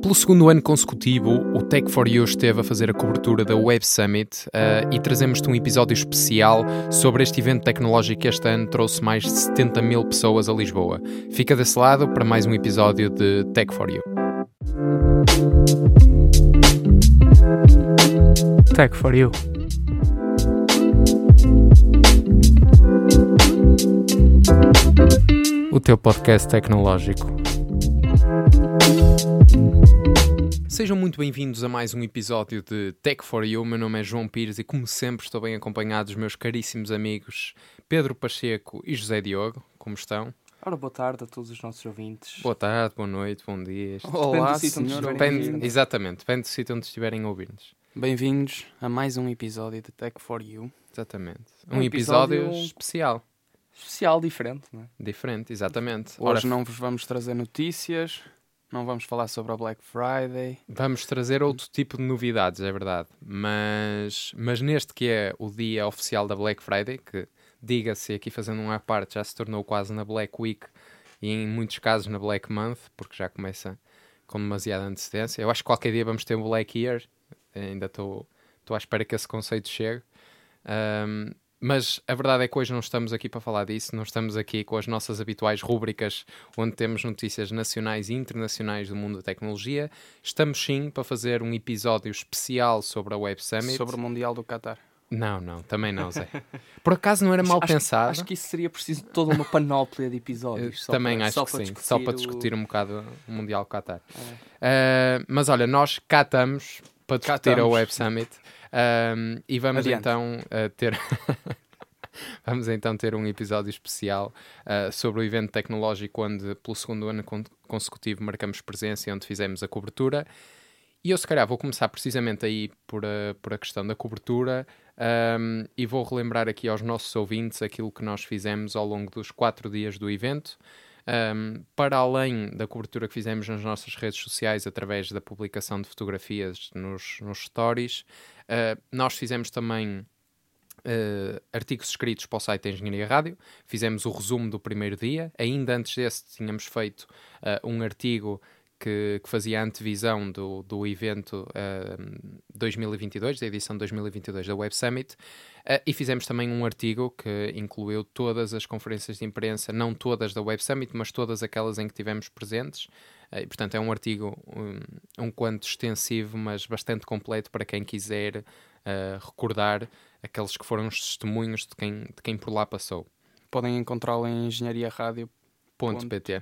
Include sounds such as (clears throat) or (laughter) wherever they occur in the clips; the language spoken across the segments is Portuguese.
Pelo segundo ano consecutivo, o Tech for You esteve a fazer a cobertura da Web Summit uh, e trazemos-te um episódio especial sobre este evento tecnológico que este ano trouxe mais de 70 mil pessoas a Lisboa. Fica desse lado para mais um episódio de Tech for You. Tech for You. O teu podcast tecnológico. Sejam muito bem-vindos a mais um episódio de Tech for You. Meu nome é João Pires e, como sempre, estou bem acompanhado dos meus caríssimos amigos Pedro Pacheco e José Diogo. Como estão? Ora, boa tarde a todos os nossos ouvintes. Boa tarde, boa noite, bom dia. Olá, do sítio onde senhor. estiverem a Depende, ouvir-nos. exatamente, depende do sítio onde estiverem a ouvir-nos. Bem-vindos a mais um episódio de Tech for You. Exatamente. Um Um episódio, episódio- especial, Especial, diferente, não é? diferente, exatamente. Hoje Ora, não vos vamos trazer notícias, não vamos falar sobre a Black Friday. Vamos trazer outro tipo de novidades, é verdade. Mas, mas neste que é o dia oficial da Black Friday, que diga-se aqui fazendo um à parte, já se tornou quase na Black Week e em muitos casos na Black Month, porque já começa com demasiada antecedência. Eu acho que qualquer dia vamos ter um Black Year, ainda estou à espera que esse conceito chegue. Ahm, mas a verdade é que hoje não estamos aqui para falar disso, não estamos aqui com as nossas habituais rúbricas onde temos notícias nacionais e internacionais do mundo da tecnologia. Estamos sim para fazer um episódio especial sobre a Web Summit. Sobre o Mundial do Qatar. Não, não, também não, Zé. Por acaso não era mal acho, pensado. Acho que isso seria preciso de toda uma panóplia de episódios. só também para- acho só que para sim, só para o- discutir um bocado o Mundial Qatar. É. Uh, mas olha, nós cá estamos para discutir a. Web Summit um, e vamos Adiante. então uh, ter (laughs) vamos então ter um episódio especial uh, sobre o evento tecnológico onde pelo segundo ano con- consecutivo marcamos presença e onde fizemos a cobertura. E eu se calhar vou começar precisamente aí por a, por a questão da cobertura um, e vou relembrar aqui aos nossos ouvintes aquilo que nós fizemos ao longo dos quatro dias do evento. Um, para além da cobertura que fizemos nas nossas redes sociais através da publicação de fotografias nos, nos stories, uh, nós fizemos também uh, artigos escritos para o site da Engenharia Rádio, fizemos o resumo do primeiro dia, ainda antes desse tínhamos feito uh, um artigo que, que fazia a antevisão do, do evento uh, 2022, da edição 2022 da Web Summit, uh, e fizemos também um artigo que incluiu todas as conferências de imprensa, não todas da Web Summit, mas todas aquelas em que tivemos presentes. Uh, e, portanto, é um artigo um, um quanto extensivo, mas bastante completo para quem quiser uh, recordar aqueles que foram os testemunhos de quem, de quem por lá passou. Podem encontrá-lo em engenhariaradio.pt. Ponto PT.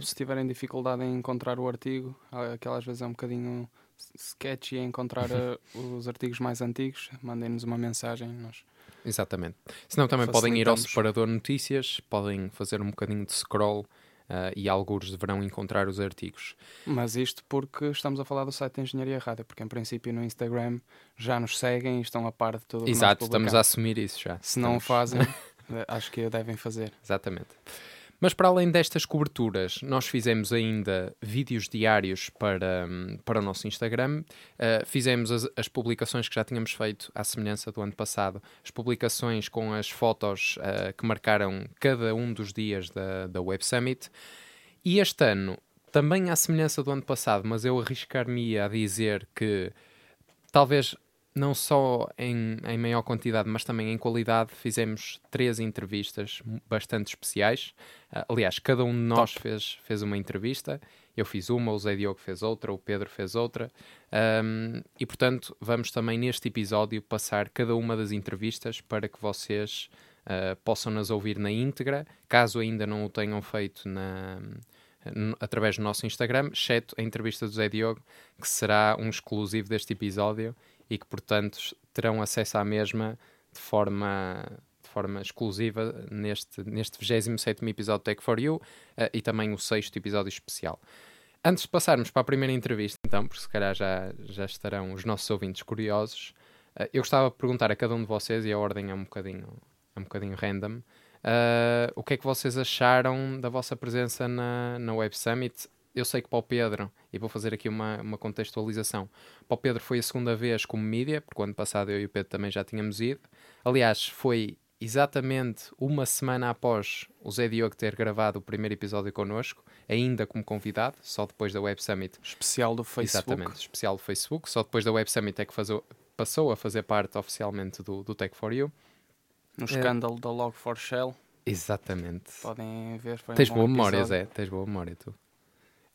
Se tiverem dificuldade em encontrar o artigo, aquelas vezes é um bocadinho sketchy encontrar eh, (laughs) os artigos mais antigos, mandem-nos uma mensagem. Nós... Exatamente. Senão também podem ir ao separador notícias, podem fazer um bocadinho de scroll ah, e alguns deverão encontrar os artigos. Mas isto porque estamos a falar do site da Engenharia Rádio, porque em princípio no Instagram já nos seguem e estão a par de tudo Exato, estamos a assumir isso já. Se não o Estamos- fazem, (laughs) acho que devem fazer. Exatamente. Mas para além destas coberturas, nós fizemos ainda vídeos diários para, hum, para o nosso Instagram. Uh, fizemos as, as publicações que já tínhamos feito à semelhança do ano passado, as publicações com as fotos uh, que marcaram cada um dos dias da, da Web Summit. E este ano, também à semelhança do ano passado, mas eu arriscar-me a dizer que talvez não só em, em maior quantidade, mas também em qualidade, fizemos três entrevistas bastante especiais. Ah, aliás, cada um de nós fez, fez uma entrevista. Eu fiz uma, o Zé Diogo fez outra, o Pedro fez outra. Ahm, e, portanto, vamos também neste episódio passar cada uma das entrevistas para que vocês ah, possam nas ouvir na íntegra, caso ainda não o tenham feito na, através do nosso Instagram, exceto a entrevista do Zé Diogo, que será um exclusivo deste episódio e que, portanto, terão acesso à mesma de forma, de forma exclusiva neste, neste 27 episódio de Tech for You eh, e também o sexto episódio especial. Antes de passarmos para a primeira entrevista, então, porque se calhar já, já estarão os nossos ouvintes curiosos, eh, eu gostava de perguntar a cada um de vocês, e a ordem é um bocadinho, é um bocadinho random, eh, o que é que vocês acharam da vossa presença na, na Web Summit? Eu sei que para o Pedro, e vou fazer aqui uma, uma contextualização, para o Pedro foi a segunda vez como mídia, porque o ano passado eu e o Pedro também já tínhamos ido. Aliás, foi exatamente uma semana após o Zé Diogo ter gravado o primeiro episódio connosco. ainda como convidado, só depois da Web Summit. Especial do Facebook. Exatamente, especial do Facebook. Só depois da Web Summit é que fazou, passou a fazer parte oficialmente do, do Tech for You. No É. escândalo da Log4Shell. Exatamente. Podem ver. Foi um Tens bom boa memória, episódio. Zé. Tens boa memória, tu.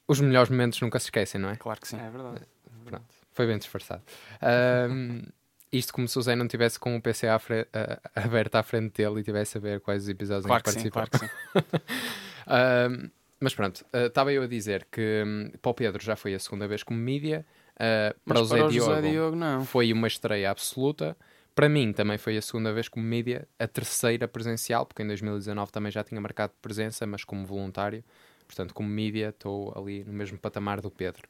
Os melhores momentos nunca se esquecem, não é? Claro que sim. É verdade. Pronto. Foi bem disfarçado. Ahm, (laughs) isto como se o Zé não tivesse com o PC à fre- a- aberto à frente dele e tivesse a ver quais os episódios Claro em que que sim, claro que sim. (laughs) Ahm, mas pronto, ah, estava eu a dizer que hum, para o Pedro já foi a segunda vez como mídia. ah, para Mas o Zé para Diogo, José Diogo, não. foi uma estreia absoluta. Para mim também foi a segunda vez como mídia, a terceira presencial, porque em 2019 também já tinha marcado presença, mas como voluntário. Portanto, como mídia, estou ali no mesmo patamar do Pedro.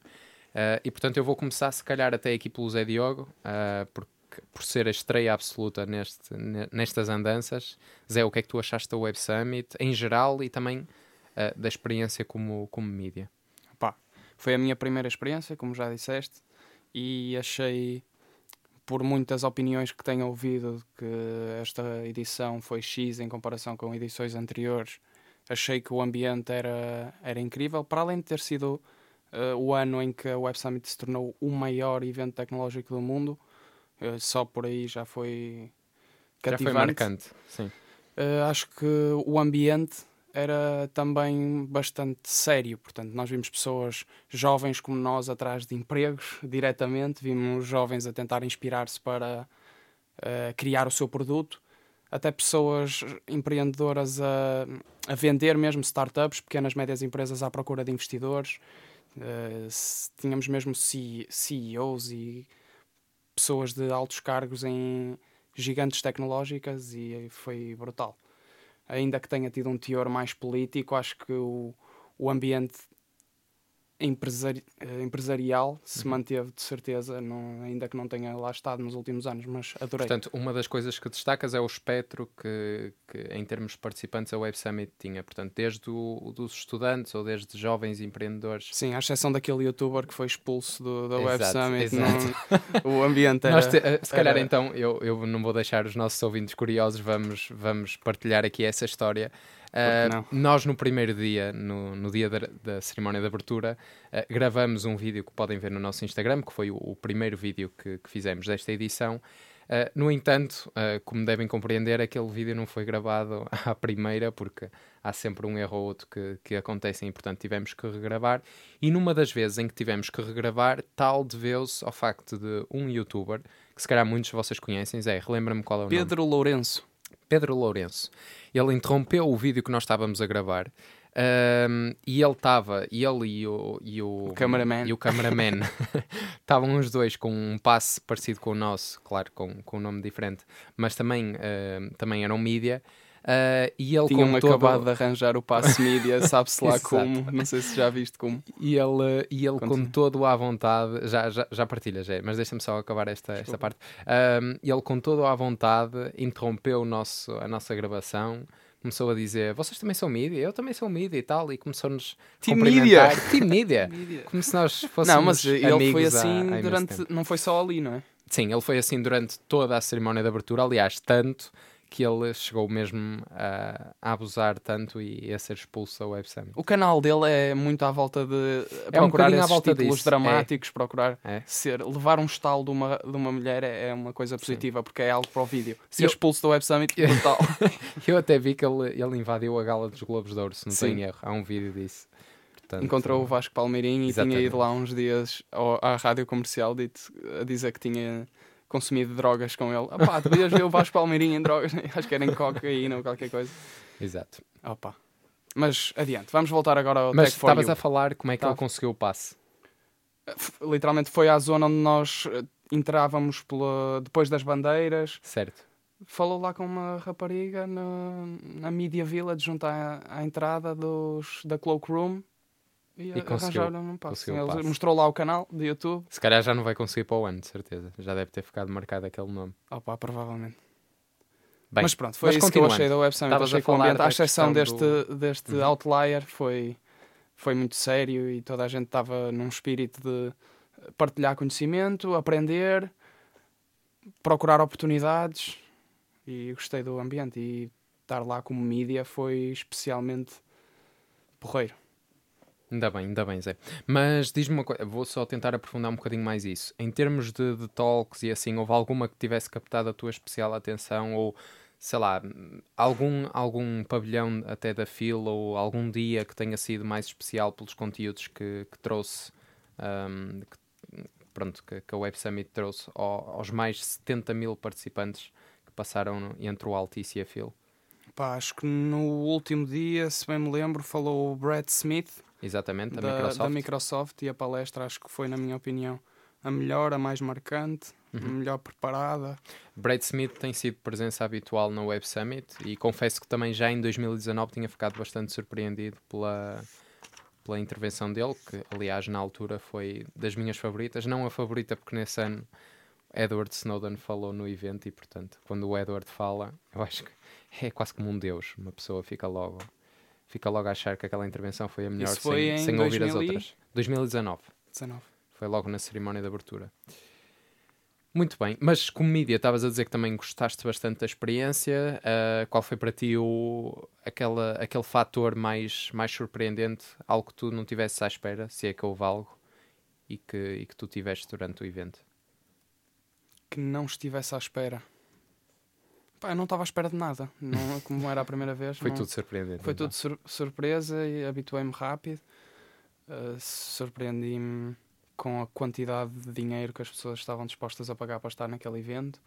Ah, e portanto, eu vou começar, se calhar, até aqui pelo Zé Diogo, ah, porque, por ser a estreia absoluta neste, ne- nestas andanças. Zé, o que é que tu achaste da Web Summit em geral e também ah, da experiência como, como mídia? Pá, foi a minha primeira experiência, como já disseste, e achei, por muitas opiniões que tenho ouvido, que esta edição foi X em comparação com edições anteriores. Achei que o ambiente era, era incrível, para além de ter sido eh, o ano em que a Web Summit se tornou o maior evento tecnológico do mundo, eh, só por aí já foi Já cativante. foi marcante, sim. Uh, acho que o ambiente era também bastante sério. Portanto, nós vimos pessoas jovens como nós atrás de empregos (laughs) diretamente, vimos jovens a tentar inspirar-se para uh, criar o seu produto, até pessoas empreendedoras a, a vender mesmo startups, pequenas médias empresas à procura de investidores. Uh, tínhamos mesmo CEOs e pessoas de altos cargos em gigantes tecnológicas e foi brutal. Ainda que tenha tido um teor mais político, acho que o, o ambiente empresari- eh, empresarial se Uhum. manteve de certeza, não- ainda que não tenha lá estado nos últimos anos, mas adorei. Portanto, uma das coisas que destacas é o espectro que, que, em termos de participantes, a Web Summit tinha. Portanto, desde o, dos estudantes ou desde jovens empreendedores. Sim, à exceção daquele youtuber que foi expulso do, da Web Exato, Summit, exato. não- (laughs) o ambiente era... Te- eh, se calhar, era- então, eu, eu não vou deixar os nossos ouvintes curiosos, vamos, vamos partilhar aqui essa história. Uh, não? nós, no primeiro dia, no, no dia da, da cerimónia de abertura, uh, gravamos um vídeo que podem ver no nosso Instagram, que foi o, o primeiro vídeo que, que fizemos desta edição. Uh, no entanto, como devem compreender, aquele vídeo não foi gravado (laughs) à primeira, porque há sempre um erro ou outro que, que acontecem e, portanto, tivemos que regravar. E numa das vezes em que tivemos que regravar, tal deveu-se ao facto de um youtuber, que se calhar muitos de vocês conhecem, Zé, relembra-me qual é o nome. Pedro Lourenço. Pedro Lourenço. Ele interrompeu o vídeo que nós estávamos a gravar ahm, e ele estava, ele e o, e o, O cameraman. e o cameraman (laughs) estavam os dois com um passe parecido com o nosso, claro, com, com um nome diferente, mas também, ahm, também eram mídia. Ah, e ele Tinham com todo- acabado de arranjar o passe (laughs) mídia, sabe-se lá como, não sei se já viste como. E ele, e ele com todo à vontade, já, já, já partilha, já, mas deixa-me só acabar esta, esta parte. Ahm, ele com todo à vontade interrompeu o nosso, a nossa gravação, começou a dizer: Vocês também são mídia? Eu também sou mídia e tal, e começou-nos a cumprimentar. Team (laughs) mídia! Como se nós fôssemos Não, mas ele foi amigos há- há assim durante. Não foi só ali, não é? Sim, ele foi assim durante toda a cerimónia de abertura, aliás, tanto que ele chegou mesmo a, a abusar tanto e a ser expulso da Web Summit. O canal dele é muito à volta de É um procurar bocadinho à volta títulos disso, dramáticos, procurar É. ser, levar um estalo de uma, de uma mulher é, é uma coisa positiva, porque é algo para o vídeo. Ser Eu- expulso do Web (laughs) Summit, brutal. (laughs) Eu até vi que ele, ele invadiu a gala dos Globos de Ouro, se não Sim. tenho erro. Há um vídeo disso. Portanto, Encontrou o Vasco Palmeirinho e tinha ido lá uns dias à rádio comercial a dizer que tinha consumido drogas com ele. Ah pá, devias ver o Vasco Palmeirinho em drogas, acho que era em cocaína ou qualquer coisa. Exato. Opa. Mas adiante, vamos voltar agora ao Mas estavas a falar como é que Tava. ele conseguiu o passe. Literalmente foi à zona onde nós eh, entrávamos pela- depois das bandeiras. Certo. Falou lá com uma rapariga na, na Media Village, junto à, à entrada dos, da Cloakroom. E, E arranjaram um passo. conseguiu o Ele passe. mostrou lá o canal de YouTube. Se calhar já não vai conseguir para o ano, de certeza. Já deve ter ficado marcado aquele nome. Opa, provavelmente. Bem, mas pronto, foi mas isso que eu achei da Web Summit. Estavas a falar ambiente, à exceção deste, do- deste Uhum. outlier, foi, foi muito sério e toda a gente estava num espírito de partilhar conhecimento, aprender, procurar oportunidades e gostei do ambiente e estar lá como mídia foi especialmente porreiro. Ainda bem, ainda bem, Zé. Mas diz-me uma coisa, vou só tentar aprofundar um bocadinho mais isso. Em termos de, de talks e assim, houve alguma que tivesse captado a tua especial atenção ou, sei lá, algum, algum pavilhão até da fila ou algum dia que tenha sido mais especial pelos conteúdos que, que trouxe, um, que, pronto, que, que, a Web Summit trouxe ao, aos mais de 70 mil participantes que passaram entre o Altice e a FIL? Pá, acho que no último dia, se bem me lembro, falou o Brad Smith, Exatamente, da, Microsoft. da Microsoft e a palestra acho que foi, na minha opinião, a melhor, a mais marcante, uhum. a melhor preparada. Brad Smith tem sido presença habitual na Web Summit e confesso que também já em 2019 tinha ficado bastante surpreendido pela, pela intervenção dele, que aliás na altura foi das minhas favoritas, não a favorita porque nesse ano Edward Snowden falou no evento e portanto quando o Edward fala eu acho que é quase como um deus, uma pessoa fica logo fica logo a achar que aquela intervenção foi a melhor Isso foi sem, sem 2000 ouvir as outras. 2019. 19. Foi logo na cerimónia de abertura. Muito bem, mas como mídia, estavas a dizer que também gostaste bastante da experiência. ah, qual foi para ti o, aquela, aquele fator mais, mais surpreendente? Algo que tu não tivesses à espera, se é que houve algo, e que, e que tu tiveste durante o evento? Que não estivesse à espera. Pá, eu não estava à espera de nada. Não, (laughs) como era a primeira vez. Foi não- tudo surpreendente. Foi então. tudo sur- surpresa e habituei-me rápido. Uh, Surpreendi-me com a quantidade de dinheiro que as pessoas estavam dispostas a pagar para estar naquele evento.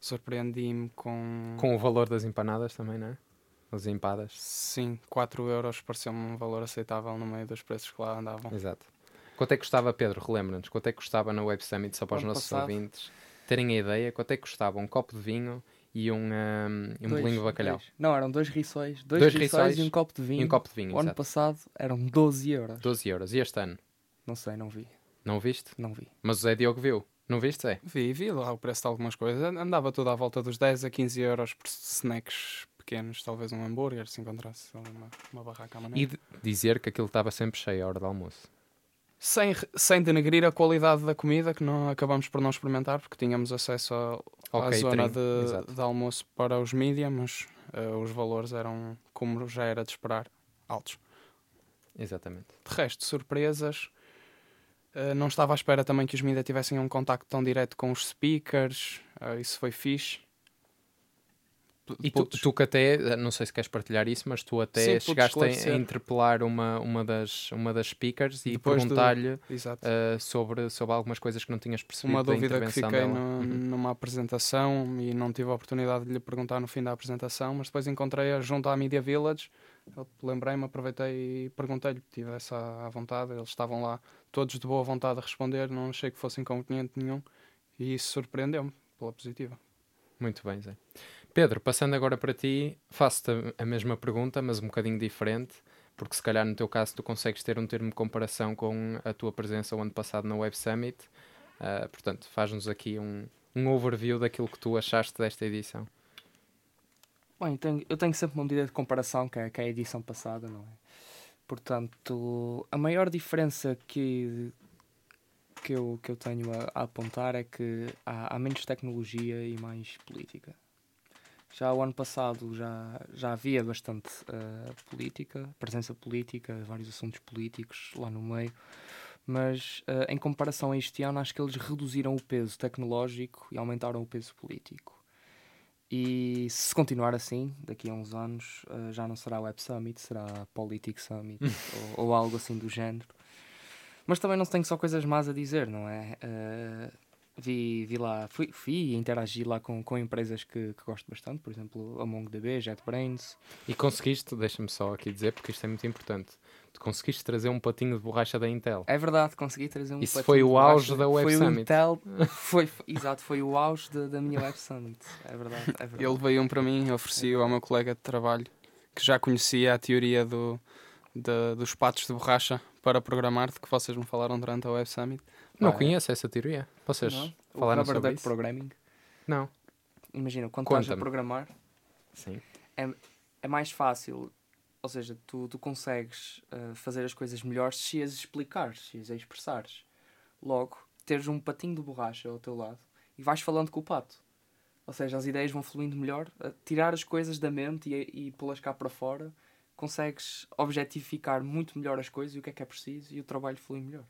Surpreendi-me com, Com o valor das empanadas também, não é? As empadas. Sim, 4 euros pareceu-me um valor aceitável no meio dos preços que lá andavam. Exato. Quanto é que custava, Pedro? Relembra-nos. Quanto é que custava na Web Summit, só para os nossos passado. ouvintes terem a ideia? Quanto é que custava um copo de vinho e um, um, um Dois- bolinho de bacalhau? dois. Não, eram dois rissóis. Dois, Dois rissóis, rissóis e um copo de vinho. E um copo de vinho, O ano passado eram 12 euros. 12 euros. E este ano? Não sei, não vi. Não viste? Não vi. Mas o Zé Diogo viu. Não viste, Zé? Vi, vi lá o preço de algumas coisas. Andava tudo à volta dos 10 a 15 euros por snacks pequenos. Talvez um hambúrguer, se encontrasse uma, uma barraca à maneira. E dizer que aquilo estava sempre cheio à hora do almoço. Sem, sem denegrir a qualidade da comida, que não acabamos por não experimentar, porque tínhamos acesso a, à Ok, zona de, de almoço para os mídia, mas eh, os valores eram, como já era de esperar, altos. Exatamente. De resto, surpresas. eh, não estava à espera também que os mídia tivessem um contacto tão direto com os speakers. eh, isso foi fixe. E tu, tu que até, não sei se queres partilhar isso, mas tu até Sim, chegaste a, interpelar uma, uma, das, uma das speakers e Depois do- perguntar-lhe Exato. uh, sobre, sobre algumas coisas que não tinhas percebido uma da dúvida que fiquei no- Uhum. numa apresentação e não tive a oportunidade de lhe perguntar no fim da apresentação, mas depois encontrei-a junto à Media Village. Lembrei-me, aproveitei e perguntei-lhe, tive essa à vontade. Eles estavam lá todos de boa vontade a responder, não achei que fosse inconveniente nenhum e isso surpreendeu-me pela positiva. Muito bem, Zé. Pedro, passando agora para ti, faço-te a- mesma pergunta, mas um bocadinho diferente, porque se calhar no teu caso tu consegues ter um termo de comparação com a tua presença o ano passado na Web Summit. Uh, portanto, faz-nos aqui um, um overview daquilo que tu achaste desta edição. Bem, eu tenho sempre uma medida de comparação, que é, que é a edição passada, não é? Portanto, a maior diferença que, que, eu, que eu tenho a, a apontar é que há, há menos tecnologia e mais política. Já o ano passado já, já havia bastante eh, política, presença política, vários assuntos políticos lá no meio, mas eh, em comparação a este ano, acho que eles reduziram o peso tecnológico e aumentaram o peso político. E se continuar assim, daqui a uns anos, eh, já não será Web Summit, será Politics Summit (laughs) ou, ou algo assim do género. Mas também não tenho só coisas más a dizer, não é? Eh, vi, vi lá, fui, fui e interagi lá com, com empresas que, que gosto bastante, por exemplo, a MongoDB, JetBrains. E conseguiste, deixa-me só aqui dizer, porque isto é muito importante, tu conseguiste trazer um patinho de borracha da Intel. É verdade, consegui trazer um Isso patinho foi de o borracha. auge da Web foi Summit. O Intel, foi, (laughs) foi- exato, foi o auge da, da minha Web Summit. É verdade, é verdade. Ele veio um para mim, ofereci-o ao meu colega de trabalho, que já conhecia a teoria do, da- dos patos de borracha para programar, de que vocês me falaram durante a Web Summit. Não Pá, conheço essa teoria. Vocês Não? O falaram Rubber sobre isso? Programming. Não. Imagina, quando estás a Conta-me. programar, Sim. é mais fácil, ou seja, tu, tu consegues uh, fazer as coisas melhores se as explicares, se as expressares. Logo, teres um patinho de borracha ao teu lado e vais falando com o pato. Ou seja, as ideias vão fluindo melhor, a tirar as coisas da mente e, e pô-las cá para fora consegues objetificar muito melhor as coisas e o que é que é preciso e o trabalho flui melhor.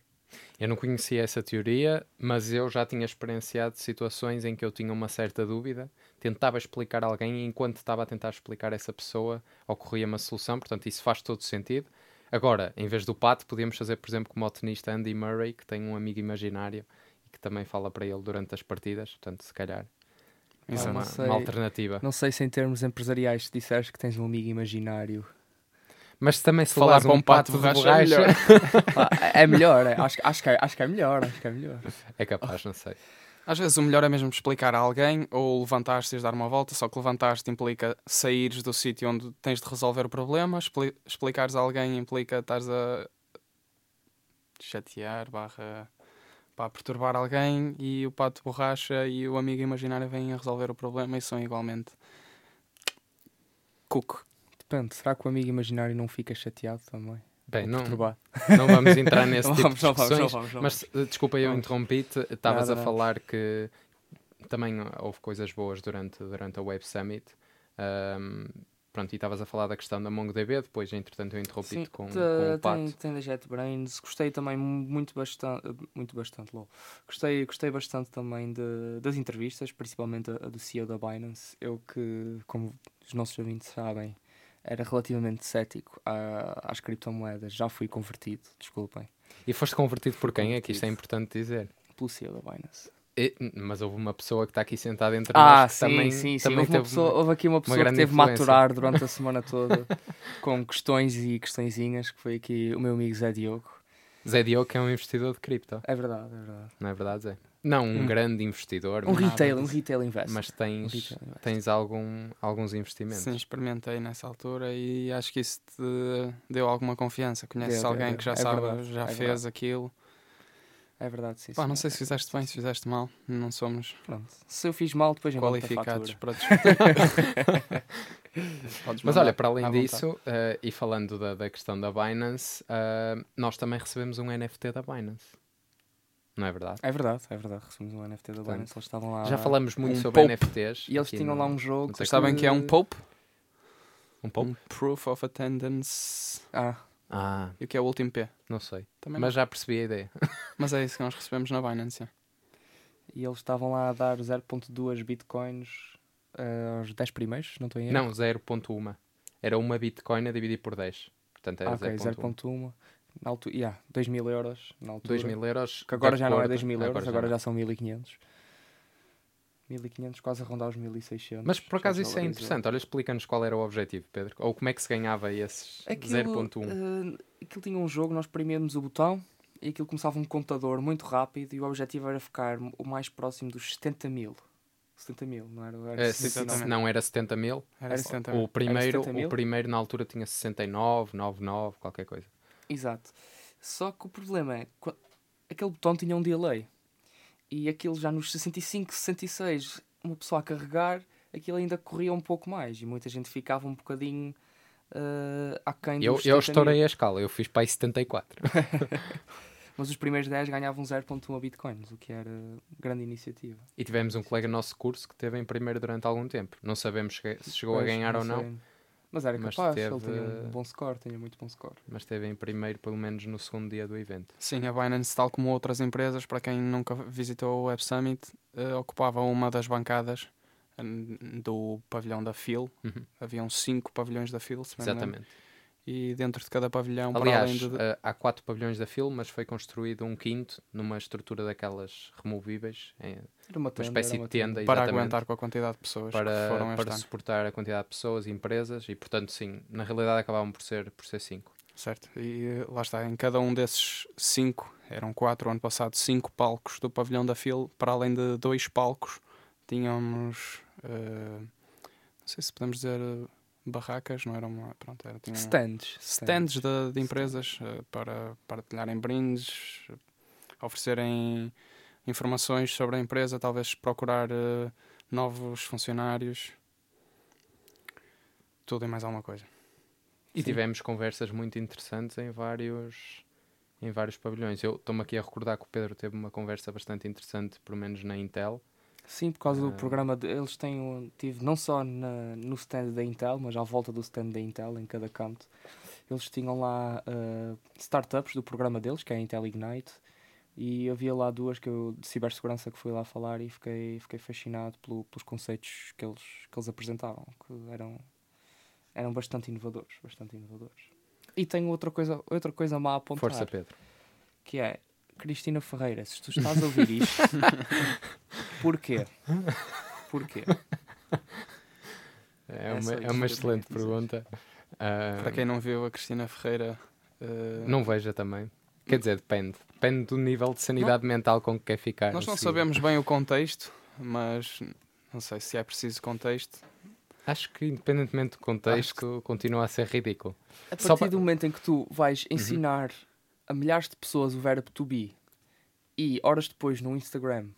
Eu não conhecia essa teoria, mas eu já tinha experienciado situações em que eu tinha uma certa dúvida, tentava explicar a alguém e enquanto estava a tentar explicar a essa pessoa, ocorria uma solução, portanto isso faz todo sentido. Agora, em vez do pato, podíamos fazer, por exemplo, como o tenista Andy Murray, que tem um amigo imaginário e que também fala para ele durante as partidas, portanto, se calhar é uma, sei. uma alternativa. Não sei se em termos empresariais se disseres que tens um amigo imaginário. Mas também se Falar para um um pato pato de borracha é (laughs) é é melhor, é. Acho, que- acho, que é, acho que é melhor, acho que é melhor. é capaz, não sei. Às vezes o melhor é mesmo explicar a alguém ou levantar-te e dar uma volta, só que levantar-te implica saíres do sítio onde tens de resolver o problema, expli explicares a alguém implica estares a chatear, barra pá, perturbar alguém e o pato de borracha e o amigo imaginário vêm a resolver o problema e são igualmente cuco. Depende, será que o amigo imaginário não fica chateado também? Bem, não, (laughs) não vamos entrar (laughs) nesse tipo vamos, de não vamos, não discussões. vamos, não Mas eh, desculpa, eu Vamos. interrompi-te. Estavas a falar que também houve coisas boas durante, durante a Web Summit. Ahm, pronto, e estavas a falar da questão da MongoDB, depois, entretanto, eu interrompi-te com, com o tem, pato. tem da JetBrains. Gostei também muito bastante, muito bastante, lol. Gostei, gostei bastante também de, das entrevistas, principalmente a, a do CEO da Binance. Eu que, como os nossos ouvintes sabem, era relativamente cético à- às criptomoedas. Já fui convertido, desculpem, E foste convertido por quem? É que isto é convertido. importante dizer. pelo CEO da Binance. E- mas houve uma pessoa que está aqui sentada entre Ah, nós que sim, também, sim, sim. também Houve, uma pessoa- houve aqui uma pessoa que grande teve influência. maturar durante a (laughs) semana toda com questões e questõezinhas, que foi aqui o meu amigo Zé Diogo. Zé Diogo, que é um investidor de cripto. É verdade, é verdade. Não é verdade, Zé? Não, um Hum. grande investidor, Um mas, retail, um retail investor. mas Um tens, retail investor. tens algum, alguns investimentos. Sim, experimentei nessa altura e acho que isso te deu alguma confiança. Conheces Deu, alguém deu. que já É sabe, verdade, já é fez verdade. aquilo. É verdade, sim. Pá, não senhor. sei se fizeste bem, se fizeste mal. Não somos Pronto. Se eu fiz mal, depois qualificados para (laughs) discutir. Mas olha, para além disso, eh, e falando da, da questão da Binance, eh, nós também recebemos um NFT da Binance. Não é verdade? É verdade, é verdade. Recebemos um NFT da Portanto, Binance, eles estavam lá. Já falamos muito um sobre Pope. NFTs. E eles tinham no- lá um jogo. Tech- Sabem que é um Pope? Um Pope? Um Proof of Attendance. Ah, Ah, E o que é o último P? não sei. Também Mas já percebi a ideia. não. (laughs) Mas é isso que nós recebemos na Binance. é. e eles estavam lá a dar 0.2 bitcoins eh, aos 10 primeiros, não estou em erro? Não, 0.1. Era uma Bitcoin a dividir por 10. Portanto, era Ah, ok, 0.1. 0.1. Na altura, yeah, 2 mil euros na altura. 2 mil euros. Que agora já não é acordo- 2 mil euros, já agora não. já são 1500. 1500, quase a rondar os 1600. Mas por acaso já isso é interessante. Olha, explica-nos qual era o objetivo, Pedro. Ou como é que se ganhava esses Aquilo, 0.1. eh, aquilo tinha um jogo, nós premiamos o botão e aquilo começava um contador muito rápido e o objetivo era ficar o mais próximo dos 70 mil. 70 mil, não era? era Eh, se- 69. se não era 70 mil. Era Era 70 O primeiro, 70 mil? o primeiro na altura tinha 69, 99, qualquer coisa. Exato. Só que o problema é que aquele botão tinha um delay. E aquilo já nos 65, 66, uma pessoa a carregar, aquilo ainda corria um pouco mais. E muita gente ficava um bocadinho uh, aquém Eu, eu 70 estourei a escala, eu fiz para aí 74. (laughs) Mas os primeiros 10 ganhavam 0.1 bitcoins, o que era grande iniciativa. E tivemos um colega no nosso curso que teve em primeiro durante algum tempo. Não sabemos se chegou a Pois, ganhar ou sei. não, Mas era Mas capaz, teve- ele tinha um bom score, tinha muito bom score. mas teve em primeiro pelo menos no segundo dia do evento. Sim, a Binance, tal como outras empresas, para quem nunca visitou o Web Summit, eh, ocupava uma das bancadas hum, do pavilhão da FIL. Uhum, Haviam cinco pavilhões da FIL, se me lembro. E dentro de cada pavilhão, para Aliás, além de... eh, há quatro pavilhões da FIL, mas foi construído um quinto numa estrutura daquelas removíveis, em- Era uma, uma tenda, espécie era uma de tenda, para aguentar com a quantidade de pessoas que para, foram para ano. suportar a quantidade de pessoas e empresas e, portanto, sim, na realidade acabavam por ser, por ser cinco. Certo, e lá está, em cada um desses cinco, eram quatro ano passado, cinco palcos do pavilhão da FIL, para além de dois palcos, tínhamos, eh, não sei se podemos dizer barracas, não era uma, pronto, era, tinha Stands. stands de, de empresas eh, para partilharem brindes, oferecerem informações sobre a empresa, talvez procurar eh, novos funcionários, tudo e mais alguma coisa. E Sim. tivemos conversas muito interessantes em vários, em vários pavilhões. Eu estou-me aqui a recordar que o Pedro teve uma conversa bastante interessante, pelo menos na Intel. Sim, por causa Ah. do programa de, eles têm um, tive não só na, no stand da Intel, mas à volta do stand da Intel, em cada canto, eles tinham lá ah, startups do programa deles, que é a Intel Ignite, e havia lá duas que eu, de cibersegurança que fui lá falar e fiquei, fiquei fascinado pelo- pelos conceitos que eles, que eles apresentavam, que eram, eram bastante inovadores, bastante inovadores. E tenho outra coisa, outra coisa má a apontar, Força, Pedro. que é Cristina Ferreira, se tu estás a ouvir isto, (laughs) porquê? Porquê? É É uma, só é uma que eu excelente pergunta. Ah, Para quem não viu a Cristina Ferreira, eh, Não veja também. Quer dizer, depende. Depende do nível de sanidade mental com que quer ficar. nós não sabemos bem o contexto, mas não sei se é preciso contexto. Acho que, independentemente do contexto, continua a ser ridículo. A Só partir pa- do momento em que tu vais Uhum. A milhares de pessoas o verbo to be e horas depois no Instagram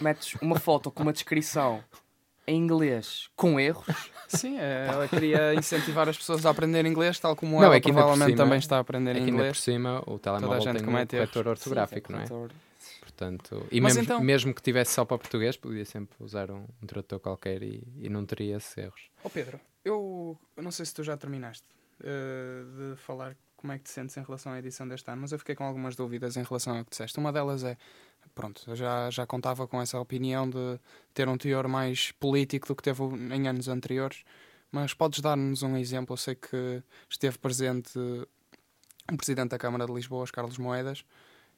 metes uma foto com uma descrição em inglês com erros, Sim, é, ela queria incentivar as pessoas a aprender inglês, tal como Não, ela é que provavelmente cima- também está a aprender É que ainda por inglês. cima o telemóvel gente tem um comete erros. corretor ortográfico, Sim, não é? corretor. Portanto, e Mas mesmo, então- mesmo que tivesse só para português, podia sempre usar um, um tradutor qualquer e, e não teria esses erros. Ó Pedro, eu, eu não sei se tu já terminaste eh, de falar como é que te sentes em relação à edição deste ano, mas eu fiquei com algumas dúvidas em relação ao que disseste. Uma delas é, pronto, já, já contava com essa opinião de ter um teor mais político do que teve em anos anteriores, mas podes dar-nos um exemplo? Eu sei que esteve presente o Presidente da Câmara de Lisboa, os Carlos Moedas,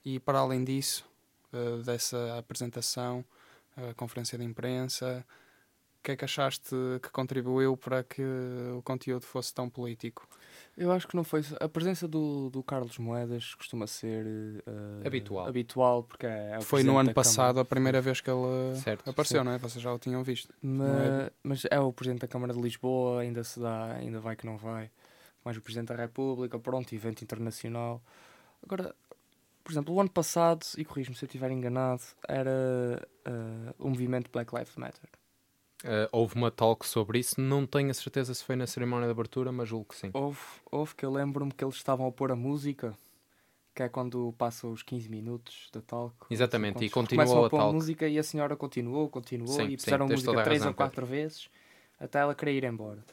e para além disso, eh, dessa apresentação, a conferência de imprensa, o que é que achaste que contribuiu para que o conteúdo fosse tão político? Eu acho que não foi. A presença do, do Carlos Moedas costuma ser eh, Habitual. habitual porque é, é o Foi no ano passado Câmara. a primeira vez que ele Certo, apareceu, sim. não é? Vocês já o tinham visto. Ma- Mas é o Presidente da Câmara de Lisboa, ainda se dá, ainda vai que não vai. Mais o Presidente da República, pronto, evento internacional. Agora, por exemplo, o ano passado, e corrijo-me se eu estiver enganado, era eh, o movimento Black Lives Matter. Uh, houve uma talk sobre isso, não tenho a certeza se foi na cerimónia de abertura, mas julgo que sim. Houve, houve que eu lembro-me que eles estavam a pôr a música, que é quando passa os 15 minutos da talk. Exatamente, e continuou a pôr talk. música e a senhora continuou, continuou Sim, e sim, puseram toda música a três ou quatro vezes até ela querer ir embora.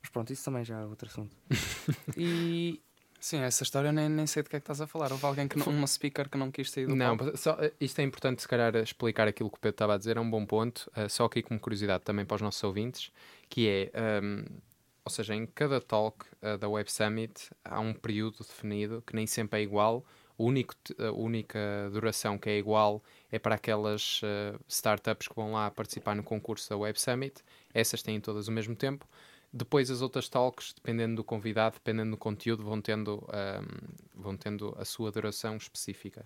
Mas pronto, isso também já é outro assunto. (laughs) e Sim, essa história eu nem, nem sei de que é que estás a falar. Houve alguém que não, uma speaker que não quis sair do Não, palco. só, isto é importante, se calhar, explicar aquilo que o Pedro estava a dizer, é um bom ponto, uh, só aqui como curiosidade também para os nossos ouvintes, que é, um, ou seja, em cada talk uh, da Web Summit há um período definido que nem sempre é igual, o único, t- a única duração que é igual é para aquelas uh, startups que vão lá participar no concurso da Web Summit, essas têm todas o mesmo tempo. Depois as outras talks, dependendo do convidado, dependendo do conteúdo, vão tendo, ahm, vão tendo a sua duração específica.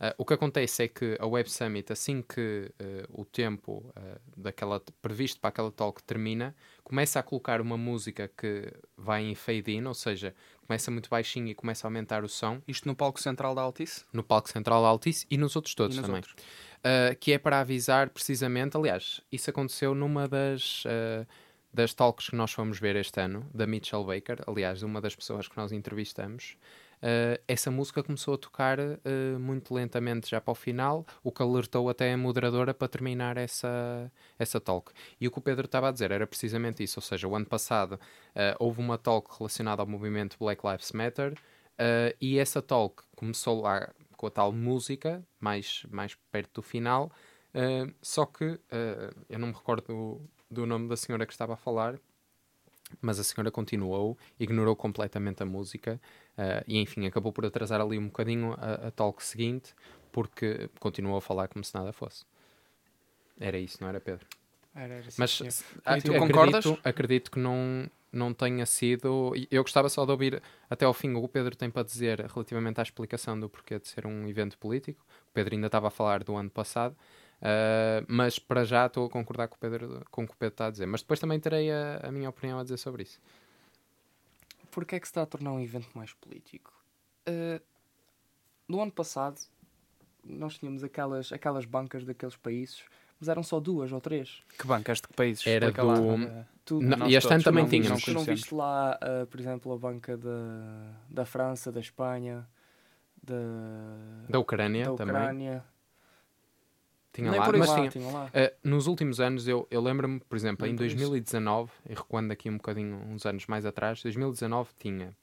Ah, o que acontece é que a Web Summit, assim que ah, o tempo ah, daquela, previsto para aquela talk termina, começa a colocar uma música que vai em fade-in, ou seja, começa muito baixinho e começa a aumentar o som Isto no palco central da Altice no palco central da Altice e nos outros todos nos também. outros. Uh, que é para avisar precisamente, aliás, isso aconteceu numa das, uh, das talks que nós fomos ver este ano, da Mitchell Baker, aliás, uma das pessoas que nós entrevistamos. Uh, essa música começou a tocar uh, muito lentamente já para o final, o que alertou até a moderadora para terminar essa, essa talk. E o que o Pedro estava a dizer era precisamente isso, ou seja, o ano passado uh, houve uma talk relacionada ao movimento Black Lives Matter e essa talk começou lá com a tal música, mais, mais perto do final, uh, só que uh, eu não me recordo do, do nome da senhora que estava a falar, mas a senhora continuou, ignorou completamente a música uh, e, enfim, acabou por atrasar ali um bocadinho a, a talk seguinte, porque continuou a falar como se nada fosse. Era isso, não era, Pedro? era, era Mas ac- tu concordas? Acredito, acredito que não, não tenha sido. Eu gostava só de ouvir até ao fim o que o Pedro tem para dizer relativamente à explicação do porquê de ser um evento político. O Pedro ainda estava a falar do ano passado, ah, mas para já estou a concordar com o, Pedro, com o que o Pedro está a dizer. Mas depois também terei a, a minha opinião a dizer sobre isso. Porquê é que se está a tornar um evento mais político? Eh, no ano passado, nós tínhamos aquelas, aquelas bancas daqueles países, mas eram só duas ou três. Que bancas de que países? Era lá. do- Eh, Tu, Não, e este ano também não- tínhamos. não viste lá, eh, por exemplo, a banca da, da França, da Espanha, da, Da Ucrânia da também. Ucrânia. Tinha Nem lá. Mas isso. tinha, tinha lá. Uh, nos últimos anos, eu, eu lembro-me, por exemplo, Nem em por isso. 2019, e recuando aqui um bocadinho, uns anos mais atrás, 2019 tinha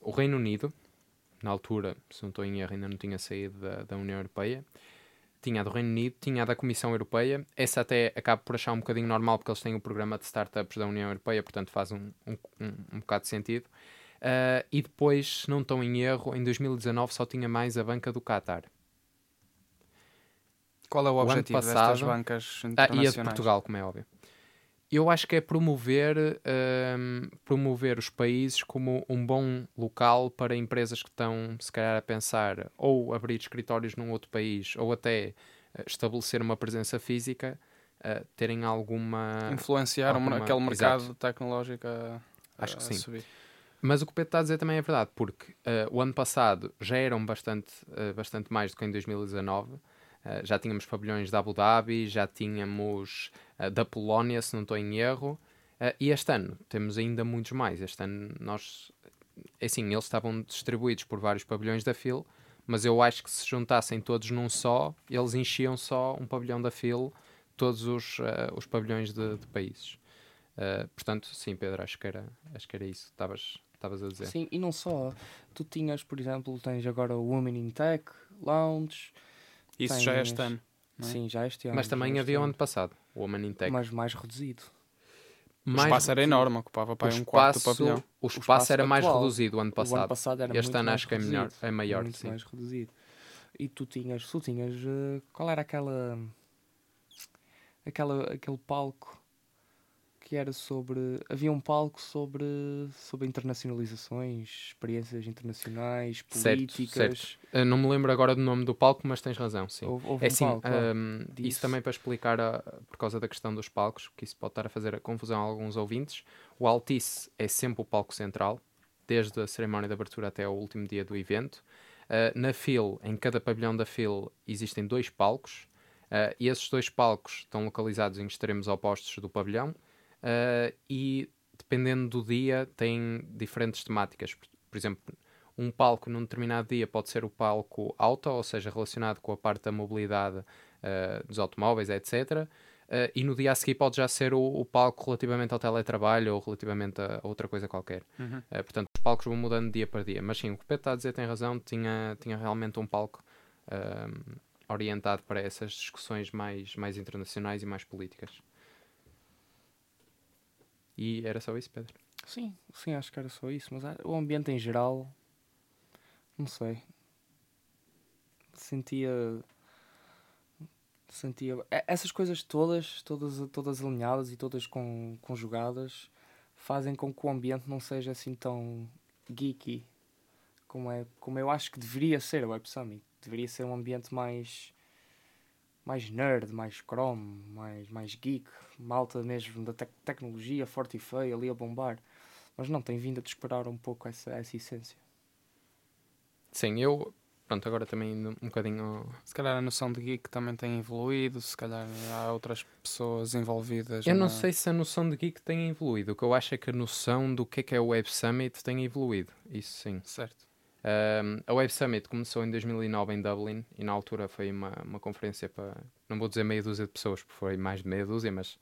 o Reino Unido, na altura, se não estou em erro, ainda não tinha saído da, da União Europeia, tinha a do Reino Unido, tinha a da Comissão Europeia, essa até acabo por achar um bocadinho normal, porque eles têm o programa de startups da União Europeia, portanto faz um, um, um, um bocado de sentido. Uh, e depois, se não estou em erro, em 2019 só tinha mais a banca do Qatar. Qual é o O objetivo destas passado- bancas Ah, e internacionais? a de Portugal, como é óbvio. Eu acho que é promover, hum, promover os países como um bom local para empresas que estão, se calhar, a pensar ou abrir escritórios num outro país ou até eh, estabelecer uma presença física, eh, terem alguma. Influenciar alguma- aquele mercado Exato. tecnológico a, Acho que a sim. subir. Mas o que o Pedro está a dizer também é verdade, porque eh, o ano passado já eram bastante, eh, bastante mais do que em 2019. Eh, já tínhamos pavilhões da Abu Dhabi, já tínhamos eh, da Polónia, se não estou em erro. Eh, e este ano temos ainda muitos mais. Este ano nós. é Assim, eles estavam distribuídos por vários pavilhões da FIL, mas eu acho que se juntassem todos num só, eles enchiam só um pavilhão da FIL, todos os, os pavilhões de, de países. Portanto, sim, Pedro, acho que era, acho que era isso que estavas estavas a dizer. Sim, e não só. Tu tinhas, por exemplo, tens agora o Women in Tech, Lounge. Isso já é este ano. não é? Sim, já este ano. Mas também já este havia o ano. ano passado, o Woman in Tech. Mas mais reduzido. O Mais espaço era reduzido. enorme, ocupava o para um quarto do pavilhão. o espaço, espaço era mais reduzido o ano O ano passado. passado era Este ano acho que é, melhor, é maior, muito sim. mais reduzido. E tu tinhas, tu tinhas, eh, qual era aquela, aquela, aquele palco que era sobre, havia um palco sobre, sobre internacionalizações, experiências internacionais, Certo, políticas. Eu não me lembro agora do nome do palco, mas tens razão, sim. Houve, houve É um assim, palco. hum, isso também para explicar a- por causa da questão dos palcos, que isso pode estar a fazer a confusão a alguns ouvintes. O Altice é sempre o palco central, desde a cerimónia de abertura até o último dia do evento. Uh, na FIL, em cada pavilhão da FIL, existem dois palcos, uh, e esses dois palcos estão localizados em extremos opostos do pavilhão, uh, e dependendo do dia, têm diferentes temáticas. Por, por exemplo, um palco num determinado dia pode ser o palco auto, ou seja, relacionado com a parte da mobilidade uh, dos automóveis, etc. Uh, e no dia a seguir pode já ser o, o palco relativamente ao teletrabalho ou relativamente a outra coisa qualquer. Uhum. Uh, portanto, os palcos vão mudando de dia para dia. Mas sim, o que o Pedro está a dizer tem razão, tinha, tinha realmente um palco orientado para essas discussões mais, mais internacionais e mais políticas. E era só isso, Pedro. Sim, sim, acho que era só isso. Mas o ambiente em geral, não sei. Sentia. Sentia. Essas coisas todas, todas, todas alinhadas e todas con- conjugadas, fazem com que o ambiente não seja assim tão geeky como, é, como eu acho que deveria ser o Web Summit. Deveria ser um ambiente mais. Mais nerd, mais chrome, mais, mais geek, malta mesmo da tec- tecnologia forte e feia ali a bombar. Mas não, tem vindo a disparar um pouco essa, essa essência. Sim, eu. Pronto, agora também indo um bocadinho. Se calhar a noção de geek também tem evoluído, se calhar há outras pessoas envolvidas. Eu não na- sei se a noção de geek tem evoluído. O que eu acho é que a noção do que é que é o Web Summit tem evoluído. Isso sim. Certo. A Web Summit começou em 2009 em Dublin e na altura foi uma, uma conferência para, não vou dizer meia dúzia de pessoas, porque foi mais de meia dúzia, mas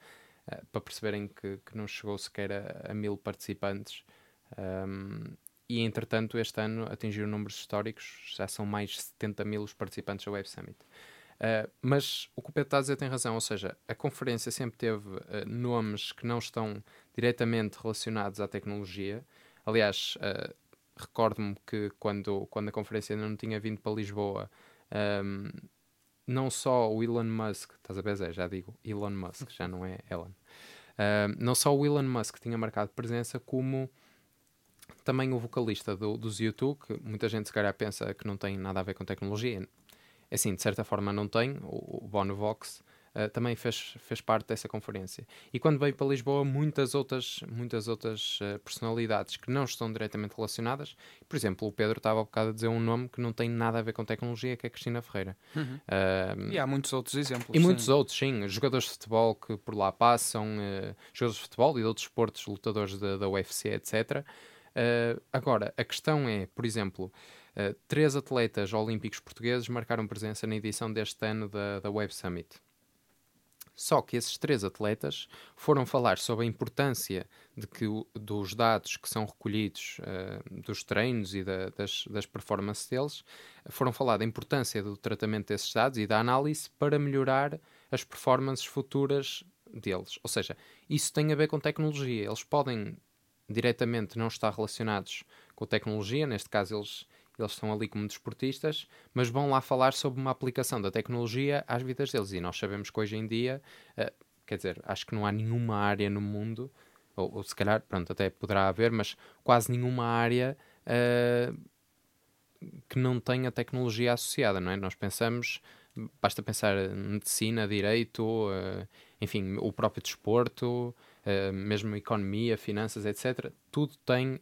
uh, para perceberem que, que não chegou sequer a, a mil participantes. Um, e entretanto, este ano atingiu números históricos, já são mais de 70 mil os participantes da Web Summit. Uh, mas o que o Pedro está a dizer tem razão, ou seja, a conferência sempre teve uh, nomes que não estão diretamente relacionados à tecnologia. Aliás, uh, recordo-me que quando, quando a conferência ainda não tinha vindo para Lisboa, um, não só o Elon Musk, estás a ver, Zé? Já digo Elon Musk, já não é Elon. Um, não só o Elon Musk tinha marcado presença, como também o vocalista do, dos YouTube, que muita gente se calhar pensa que não tem nada a ver com tecnologia. Assim, de certa forma não tem, o, o Bono Vox, uh, também fez, fez parte dessa conferência. E quando veio para Lisboa, muitas outras, muitas outras uh, personalidades que não estão diretamente relacionadas. Por exemplo, o Pedro estava há bocado a dizer um nome que não tem nada a ver com tecnologia, que é Cristina Ferreira. Uhum. Uh, E há muitos outros exemplos. e muitos sim. outros, sim. Jogadores de futebol que por lá passam, jogadores de futebol e de outros esportes, lutadores da, da UFC, etc. Agora, a questão é, por exemplo, Uh, três atletas olímpicos portugueses marcaram presença na edição deste ano da, da Web Summit. Só que esses três atletas foram falar sobre a importância de que dos dados que são recolhidos uh, dos treinos e da, das, das performances deles, foram falar da importância do tratamento desses dados e da análise para melhorar as performances futuras deles. Ou seja, isso tem a ver com tecnologia. Eles podem diretamente não estar relacionados com tecnologia, neste caso eles eles estão ali como desportistas, mas vão lá falar sobre uma aplicação da tecnologia às vidas deles. E nós sabemos que hoje em dia, uh, quer dizer, acho que não há nenhuma área no mundo, ou, ou, se calhar, pronto, até poderá haver, mas quase nenhuma área uh, que não tenha tecnologia associada, não é? Nós pensamos, basta pensar medicina, direito, uh, enfim, o próprio desporto, mesmo economia, finanças, etc. Tudo tem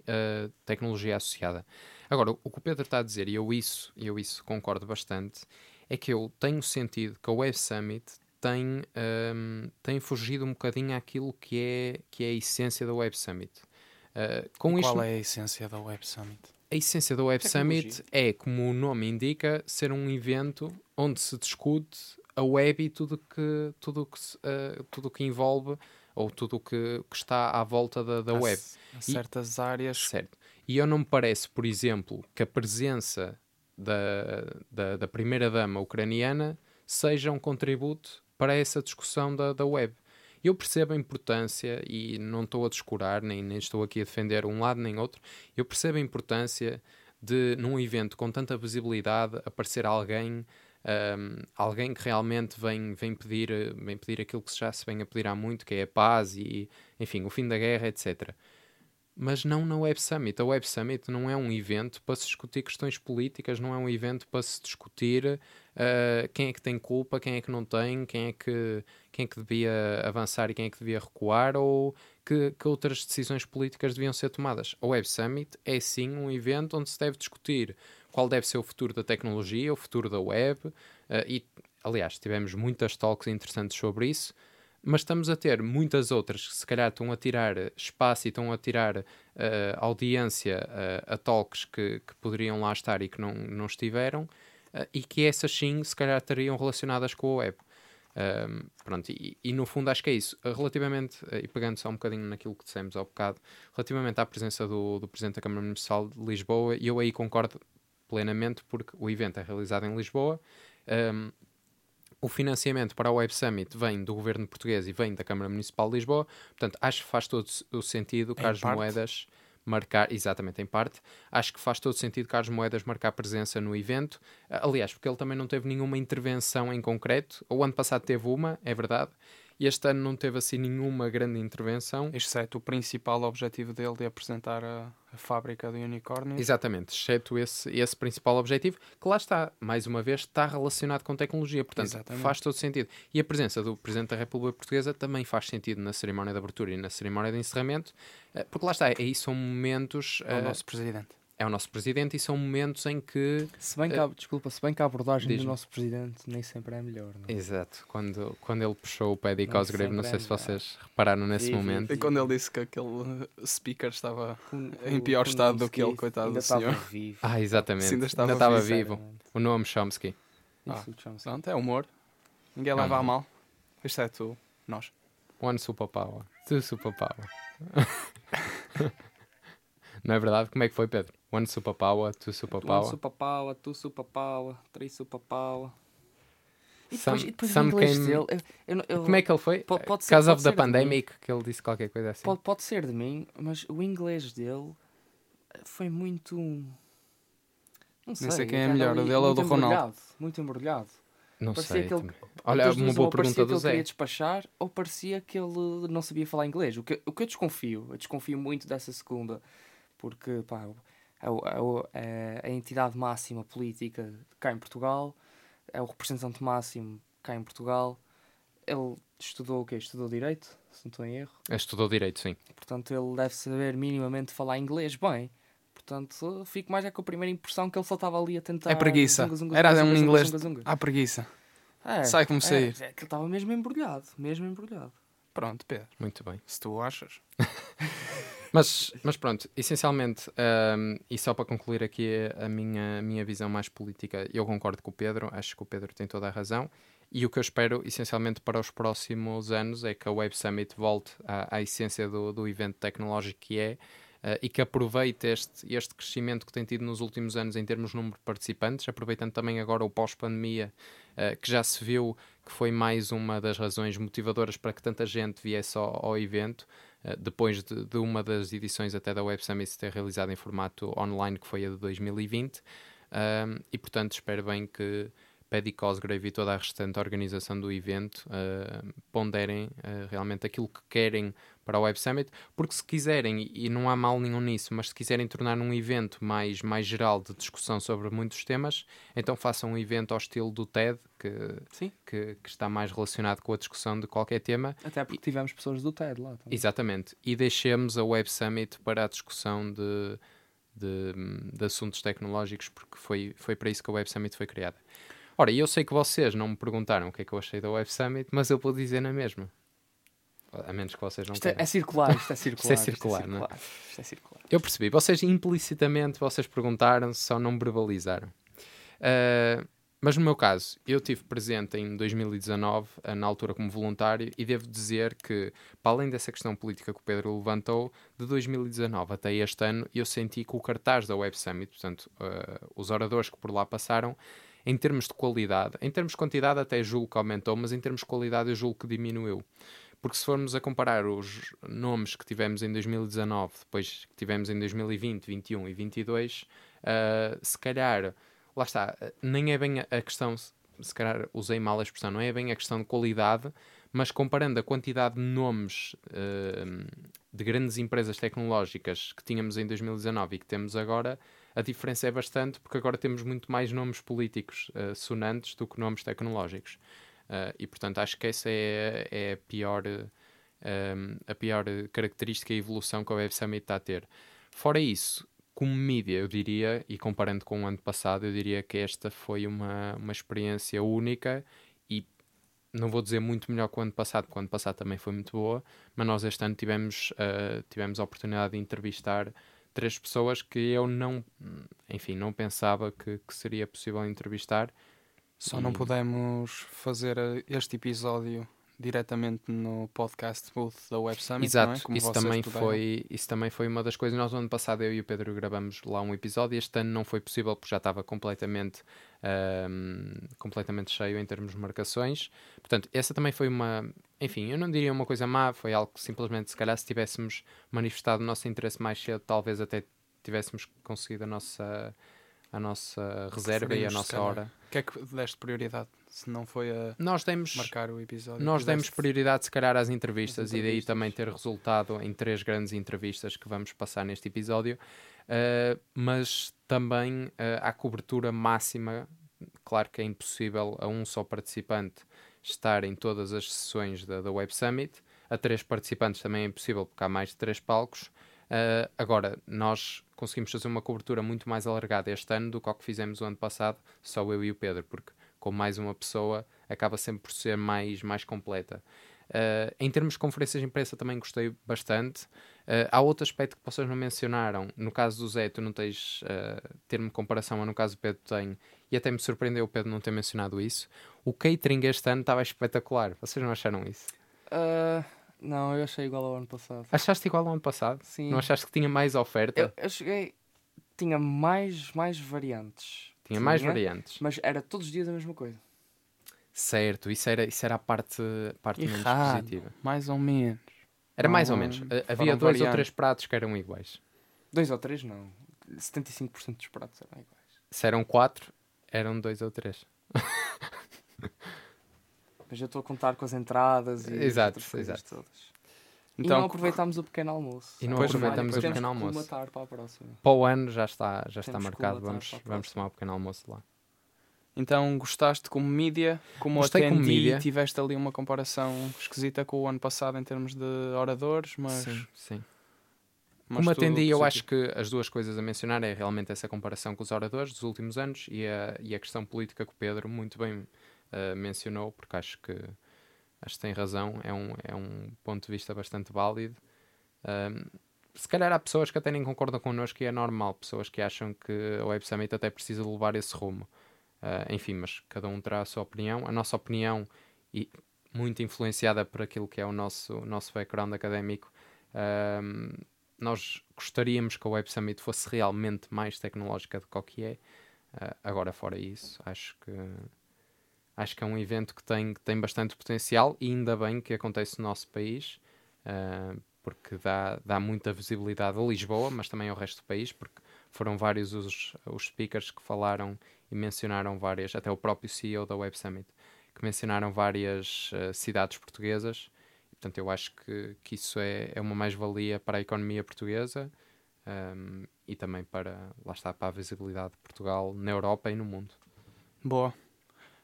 tecnologia associada. Agora, o que o Pedro está a dizer, e eu isso, eu isso concordo bastante, é que eu tenho sentido que a Web Summit tem, um, tem fugido um bocadinho àquilo que é, que é a essência da Web Summit. Uh, com qual isto, é a essência da Web Summit? A essência da Web Tecnologia. Summit é, como o nome indica, ser um evento onde se discute a web e tudo que, tudo que, uh, tudo que envolve ou tudo que, que está à volta da, da web. certas e, áreas. Certo. E eu não me parece, por exemplo, que a presença da, da, da primeira-dama ucraniana seja um contributo para essa discussão da, da web. Eu percebo a importância e não estou a descurar, nem, nem estou aqui a defender um lado nem outro. Eu percebo a importância de, num evento com tanta visibilidade, aparecer alguém, um, alguém que realmente vem, vem, pedir, vem pedir aquilo que já se vem a pedir há muito, que é a paz e, enfim, o fim da guerra, etc mas não na Web Summit. A Web Summit não é um evento para se discutir questões políticas, não é um evento para se discutir uh, quem é que tem culpa, quem é que não tem, quem é que, quem é que devia avançar e quem é que devia recuar, ou que, que outras decisões políticas deviam ser tomadas. A Web Summit é sim um evento onde se deve discutir qual deve ser o futuro da tecnologia, o futuro da web, uh, e aliás, tivemos muitas talks interessantes sobre isso mas estamos a ter muitas outras que se calhar estão a tirar espaço e estão a tirar uh, audiência uh, a talks que, que, poderiam lá estar e que não, não estiveram, e que essas sim se calhar estariam relacionadas com a web. Um, pronto, e, e, no fundo acho que é isso. Relativamente, e pegando só um bocadinho naquilo que dissemos há bocado, relativamente à presença do, do Presidente da Câmara Municipal de Lisboa, eu aí concordo plenamente porque o evento é realizado em Lisboa. Um, o financiamento para a Web Summit vem do governo português e vem da Câmara Municipal de Lisboa, portanto, acho que faz todo o sentido Carlos Moedas marcar, exatamente em parte, acho que faz todo sentido Carlos Moedas marcar presença no evento. Aliás, porque ele também não teve nenhuma intervenção em concreto. O ano passado teve uma, é verdade, e este ano não teve assim nenhuma grande intervenção. Exceto o principal objetivo dele de apresentar a, a fábrica do unicórnio. Exatamente, exceto esse, esse principal objetivo, que lá está, mais uma vez, está relacionado com tecnologia, portanto Exatamente. faz todo sentido. E a presença do Presidente da República Portuguesa também faz sentido na cerimónia de abertura e na cerimónia de encerramento, eh, porque lá está, aí são momentos. É o uh, nosso Presidente é o nosso presidente e são momentos em que. Se bem que, uh, desculpa, se bem que a abordagem do nosso presidente nem sempre é melhor. Não? É? Exato, quando, quando ele puxou o pé de Cosgrave, não sei é se vocês repararam nesse vivo, momento. E quando ele disse que aquele speaker estava com, em pior com estado do que ele, coitado do senhor. Vivo. Ah, exatamente. ainda estava, ainda estava vivo. vivo. O Noam Chomsky. Ah, Chomsky. Pronto, é humor. Ninguém leva não. a mal, exceto nós. One superpower, two superpower. (laughs) não é verdade? Como é que foi, Pedro? One superpower, two superpower. One superpower, two superpower, three superpower. E depois, some, e depois some came... dele, eu, eu, Como é que ele foi? Pode, pode ser, Because of the pandemic, que ele disse qualquer coisa assim. Pode, pode ser de mim, mas o inglês dele foi muito. Não sei, sei quem é melhor, o dele ou do Ronaldo. Muito embrulhado. Não parecia sei. Que ele, Olha, uma boa pergunta do que Zé. ele queria despachar ou parecia que ele não sabia falar inglês. O que, o que eu desconfio, eu desconfio muito dessa segunda, porque pá, é, é, é, a entidade máxima política cá em Portugal, é o representante máximo cá em Portugal. Ele estudou o quê? Estudou Direito, se não estou em erro. Estudou Direito, sim. Portanto, ele deve saber minimamente falar inglês bem. Portanto, fico mais é com a primeira impressão que ele só estava ali a tentar... É preguiça. Zunga, zunga, Era zunga, um inglês... Há preguiça. É, Sai como é, sair. É, que ele estava mesmo embrulhado. Mesmo embrulhado. Pronto, Pedro, Muito bem. se tu achas. (laughs) Mas, mas pronto, essencialmente, ahm, e só para concluir aqui a minha, minha visão mais política, eu concordo com o Pedro, acho que o Pedro tem toda a razão. E o que eu espero, essencialmente, para os próximos anos é que a Web Summit volte à, à essência do, do evento tecnológico que é eh, e que aproveite este, este crescimento que tem tido nos últimos anos em termos de número de participantes, aproveitando também agora o pós-pandemia, eh, que já se viu que foi mais uma das razões motivadoras para que tanta gente viesse ao, ao evento, eh, depois de, de uma das edições até da Web Summit ter realizado em formato online, que foi a de 2020. Um, e portanto espero bem que Paddy Cosgrave e toda a restante organização do evento uh, ponderem uh, realmente aquilo que querem para o Web Summit, porque se quiserem, e não há mal nenhum nisso, mas se quiserem tornar um evento mais, mais geral de discussão sobre muitos temas, então façam um evento ao estilo do TED, que, que, que está mais relacionado com a discussão de qualquer tema. Até porque tivemos pessoas do TED lá também. Exatamente. E deixemos a Web Summit para a discussão de, de, de assuntos tecnológicos, porque foi, foi para isso que a Web Summit foi criada. Ora, eu sei que vocês não me perguntaram o que é que eu achei da Web Summit, mas eu vou dizer na mesma. A menos que vocês não Isto é, queiram. é circular, isto é (laughs) circular. circular, não é? Isto é circular. Eu percebi. Vocês implicitamente vocês perguntaram, só não verbalizaram. Ah, mas no meu caso, eu tive presente em 2019, ah, na altura como voluntário, e devo dizer que, para além dessa questão política que o Pedro levantou, de 2019 até este ano, eu senti que o cartaz da Web Summit, portanto, ah, os oradores que por lá passaram, em termos de qualidade, em termos de quantidade até julgo que aumentou, mas em termos de qualidade eu julgo que diminuiu. Porque se formos a comparar os nomes que tivemos em 2019, depois que tivemos em 2020, 21 e 22, uh, se calhar, lá está, nem é bem a, questão, se calhar usei mal a expressão, não é bem a questão de qualidade, mas comparando a quantidade de nomes uh, de grandes empresas tecnológicas que tínhamos em 2019 e que temos agora, a diferença é bastante, porque agora temos muito mais nomes políticos uh, sonantes do que nomes tecnológicos. Uh, e portanto acho que essa é, é a pior uh, a pior característica e evolução que a Web Summit está a ter. Fora isso, como mídia, eu diria, e comparando com o ano passado, eu diria que esta foi uma, uma experiência única e não vou dizer muito melhor que o ano passado, porque o ano passado também foi muito boa, mas nós este ano tivemos, tivemos a oportunidade de entrevistar três pessoas que eu não, enfim, não pensava que, que seria possível entrevistar. Só E- não pudemos fazer eh, este episódio diretamente no podcast booth da Web Summit, Exato, não é? Como isso, também puderam. foi, isso também foi uma das coisas. Nós, no ano passado, eu e o Pedro gravamos lá um episódio. Este ano não foi possível porque já estava completamente, ahm, completamente cheio em termos de marcações. Portanto, essa também foi uma. Enfim, eu não diria uma coisa má, foi algo que simplesmente, se calhar, se tivéssemos manifestado o nosso interesse mais cedo, talvez até tivéssemos conseguido a nossa, a nossa reserva e a nossa hora. O que é que deste prioridade? Se não foi a Nós demos. marcar o episódio. Nós demos prioridade, se calhar, às entrevistas, Às e daí entrevistas. também ter resultado em três grandes entrevistas que vamos passar neste episódio, Uh, mas também uh, à cobertura máxima. Claro que é impossível a um só participante estar em todas as sessões da, da Web Summit, a três participantes também é impossível porque há mais de três palcos. Uh, agora, nós conseguimos fazer uma cobertura muito mais alargada este ano do que o que fizemos o ano passado, só eu e o Pedro, porque com mais uma pessoa acaba sempre por ser mais, mais completa. Uh, em termos de conferências de imprensa também gostei bastante. Uh, há outro aspecto que vocês não mencionaram. No caso do Zé, tu não tens uh, termo de comparação, mas no caso do Pedro tem. E até me surpreendeu o Pedro não ter mencionado isso. O catering este ano estava espetacular. Vocês não acharam isso? Ah, não, eu achei igual ao ano passado. Achaste igual ao ano passado? Sim. Não achaste que tinha mais oferta? Eu, eu cheguei. Tinha mais, mais variantes. Tinha mais variantes. Mas era todos os dias a mesma coisa. Certo, isso era, isso era a parte, parte menos positiva. Mais ou menos. Era mais ou Não, menos. Uh, Havia dois ou variando. três pratos que eram iguais. Dois ou três, não. 75% dos pratos eram iguais. Se eram quatro, eram dois ou três. Mas eu estou a contar com as entradas e as Exato, coisas exato. todas. Então, e não aproveitámos o pequeno almoço. E não Pois, aproveitamos o pequeno Temos que almoço. colmatar para a próxima. Para o ano já está, já está Temos marcado. Vamos, vamos tomar o pequeno almoço lá. então gostaste como mídia, como Gostei como atendi, mídia. tiveste ali uma comparação esquisita com o ano passado em termos de oradores, mas, sim, sim. Mas Como tudo atendi, eu acho que as duas coisas a mencionar é realmente essa comparação com os oradores dos últimos anos e a, e a questão política que o Pedro muito bem eh, mencionou, porque acho que acho que tem razão, é um, é um ponto de vista bastante válido. Um, se calhar há pessoas que até nem concordam connosco e é normal, pessoas que acham que a Web Summit até precisa levar esse rumo. Uh, enfim, mas cada um terá a sua opinião. A nossa opinião, e muito influenciada por aquilo que é o nosso, nosso background académico, uh, nós gostaríamos que a Web Summit fosse realmente mais tecnológica do que é. Uh, agora, fora isso, acho que acho que é um evento que tem, que tem bastante potencial e ainda bem que acontece no nosso país, uh, porque dá, dá muita visibilidade a Lisboa, mas também ao resto do país, porque foram vários os, os speakers que falaram e mencionaram várias, até o próprio CEO da Web Summit, que mencionaram várias uh, cidades portuguesas. Portanto, eu acho que, que isso é, é uma mais-valia para a economia portuguesa um, e também para, lá está, para a visibilidade de Portugal na Europa e no mundo. Boa.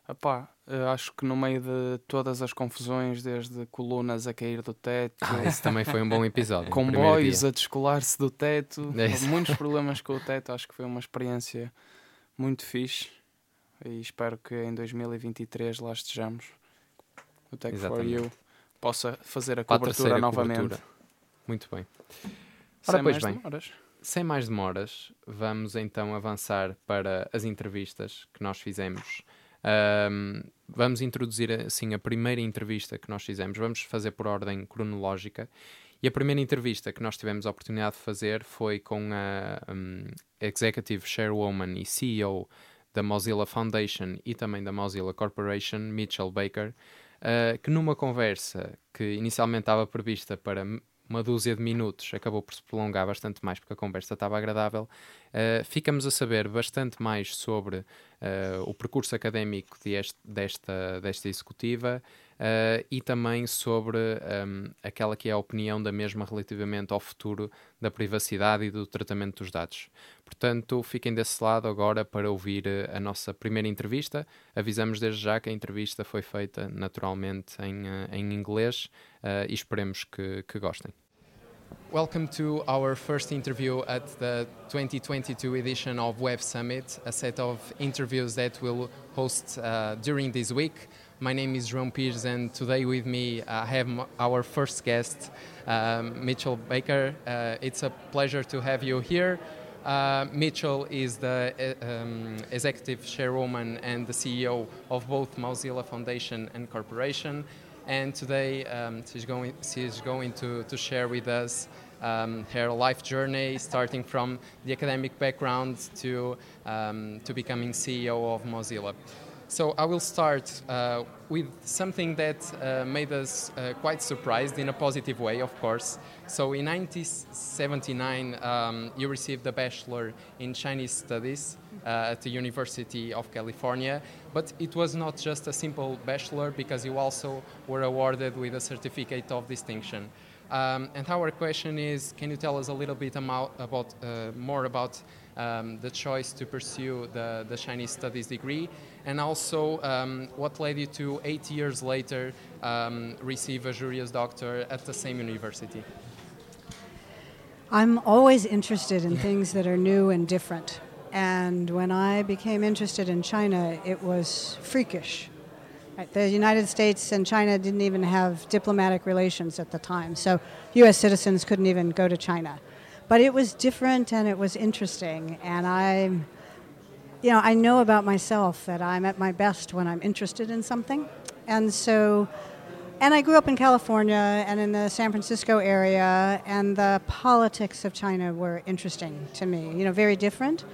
Epá, acho que no meio de todas as confusões, desde colunas a cair do teto, ah, esse também foi um bom episódio. comboios a descolar-se do teto, (laughs) é muitos problemas com o teto, acho que foi uma experiência muito fixe e espero que em 2023 lá estejamos. O Tech Exatamente. for You possa fazer a cobertura a novamente. Cobertura. Muito bem. Ora, Sem pois mais bem, demoras. sem mais demoras, vamos então avançar para as entrevistas que nós fizemos um, vamos introduzir assim a primeira entrevista que nós fizemos. Vamos fazer por ordem cronológica. E a primeira entrevista que nós tivemos a oportunidade de fazer foi com a um, Executive Chairwoman e CEO da Mozilla Foundation e também da Mozilla Corporation, Mitchell Baker, uh, que numa conversa que inicialmente estava prevista para uma dúzia de minutos, acabou por se prolongar bastante mais porque a conversa estava agradável. Uh, ficamos a saber bastante mais sobre uh, o percurso académico deste, desta, desta executiva uh, e também sobre um, aquela que é a opinião da mesma relativamente ao futuro da privacidade e do tratamento dos dados. Portanto, fiquem desse lado agora para ouvir a nossa primeira entrevista. Avisamos desde já que a entrevista foi feita naturalmente em, em inglês e esperemos que, que gostem. Welcome to our first interview at the 2022 edition of Web Summit, a set of interviews that we'll host uh, during this week. My name is Jerome Pires, and today with me uh, I have our first guest, um, Mitchell Baker. Uh, it's a pleasure to have you here. Uh, Mitchell is the um, executive chairwoman and the CEO of both Mozilla Foundation and Corporation and today um, she's going she's going to, to share with us um, her life journey, starting from the academic background to um, to becoming CEO of Mozilla. So I will start uh, with something that uh, made us uh, quite surprised in a positive way, of course. So in 1979, um, you received a bachelor in Chinese studies uh, at the University of California, but it was not just a simple bachelor because you also were awarded with a certificate of distinction. Um, and our question is, can you tell us a little bit about, about uh, more about um, the choice to pursue the, the Chinese studies degree, and also um, what led you to eight years later um, receive a Juris Doctor at the same university? I'm always interested in things that are new and different. And when I became interested in China, it was freakish. The United States and China didn't even have diplomatic relations at the time, so U.S. citizens couldn't even go to China. But it was different and it was interesting, and I, you know, I know about myself that I'm at my best when I'm interested in something, and so. And I grew up in California and in the San Francisco area, and the politics of China were interesting to me. You know, very different.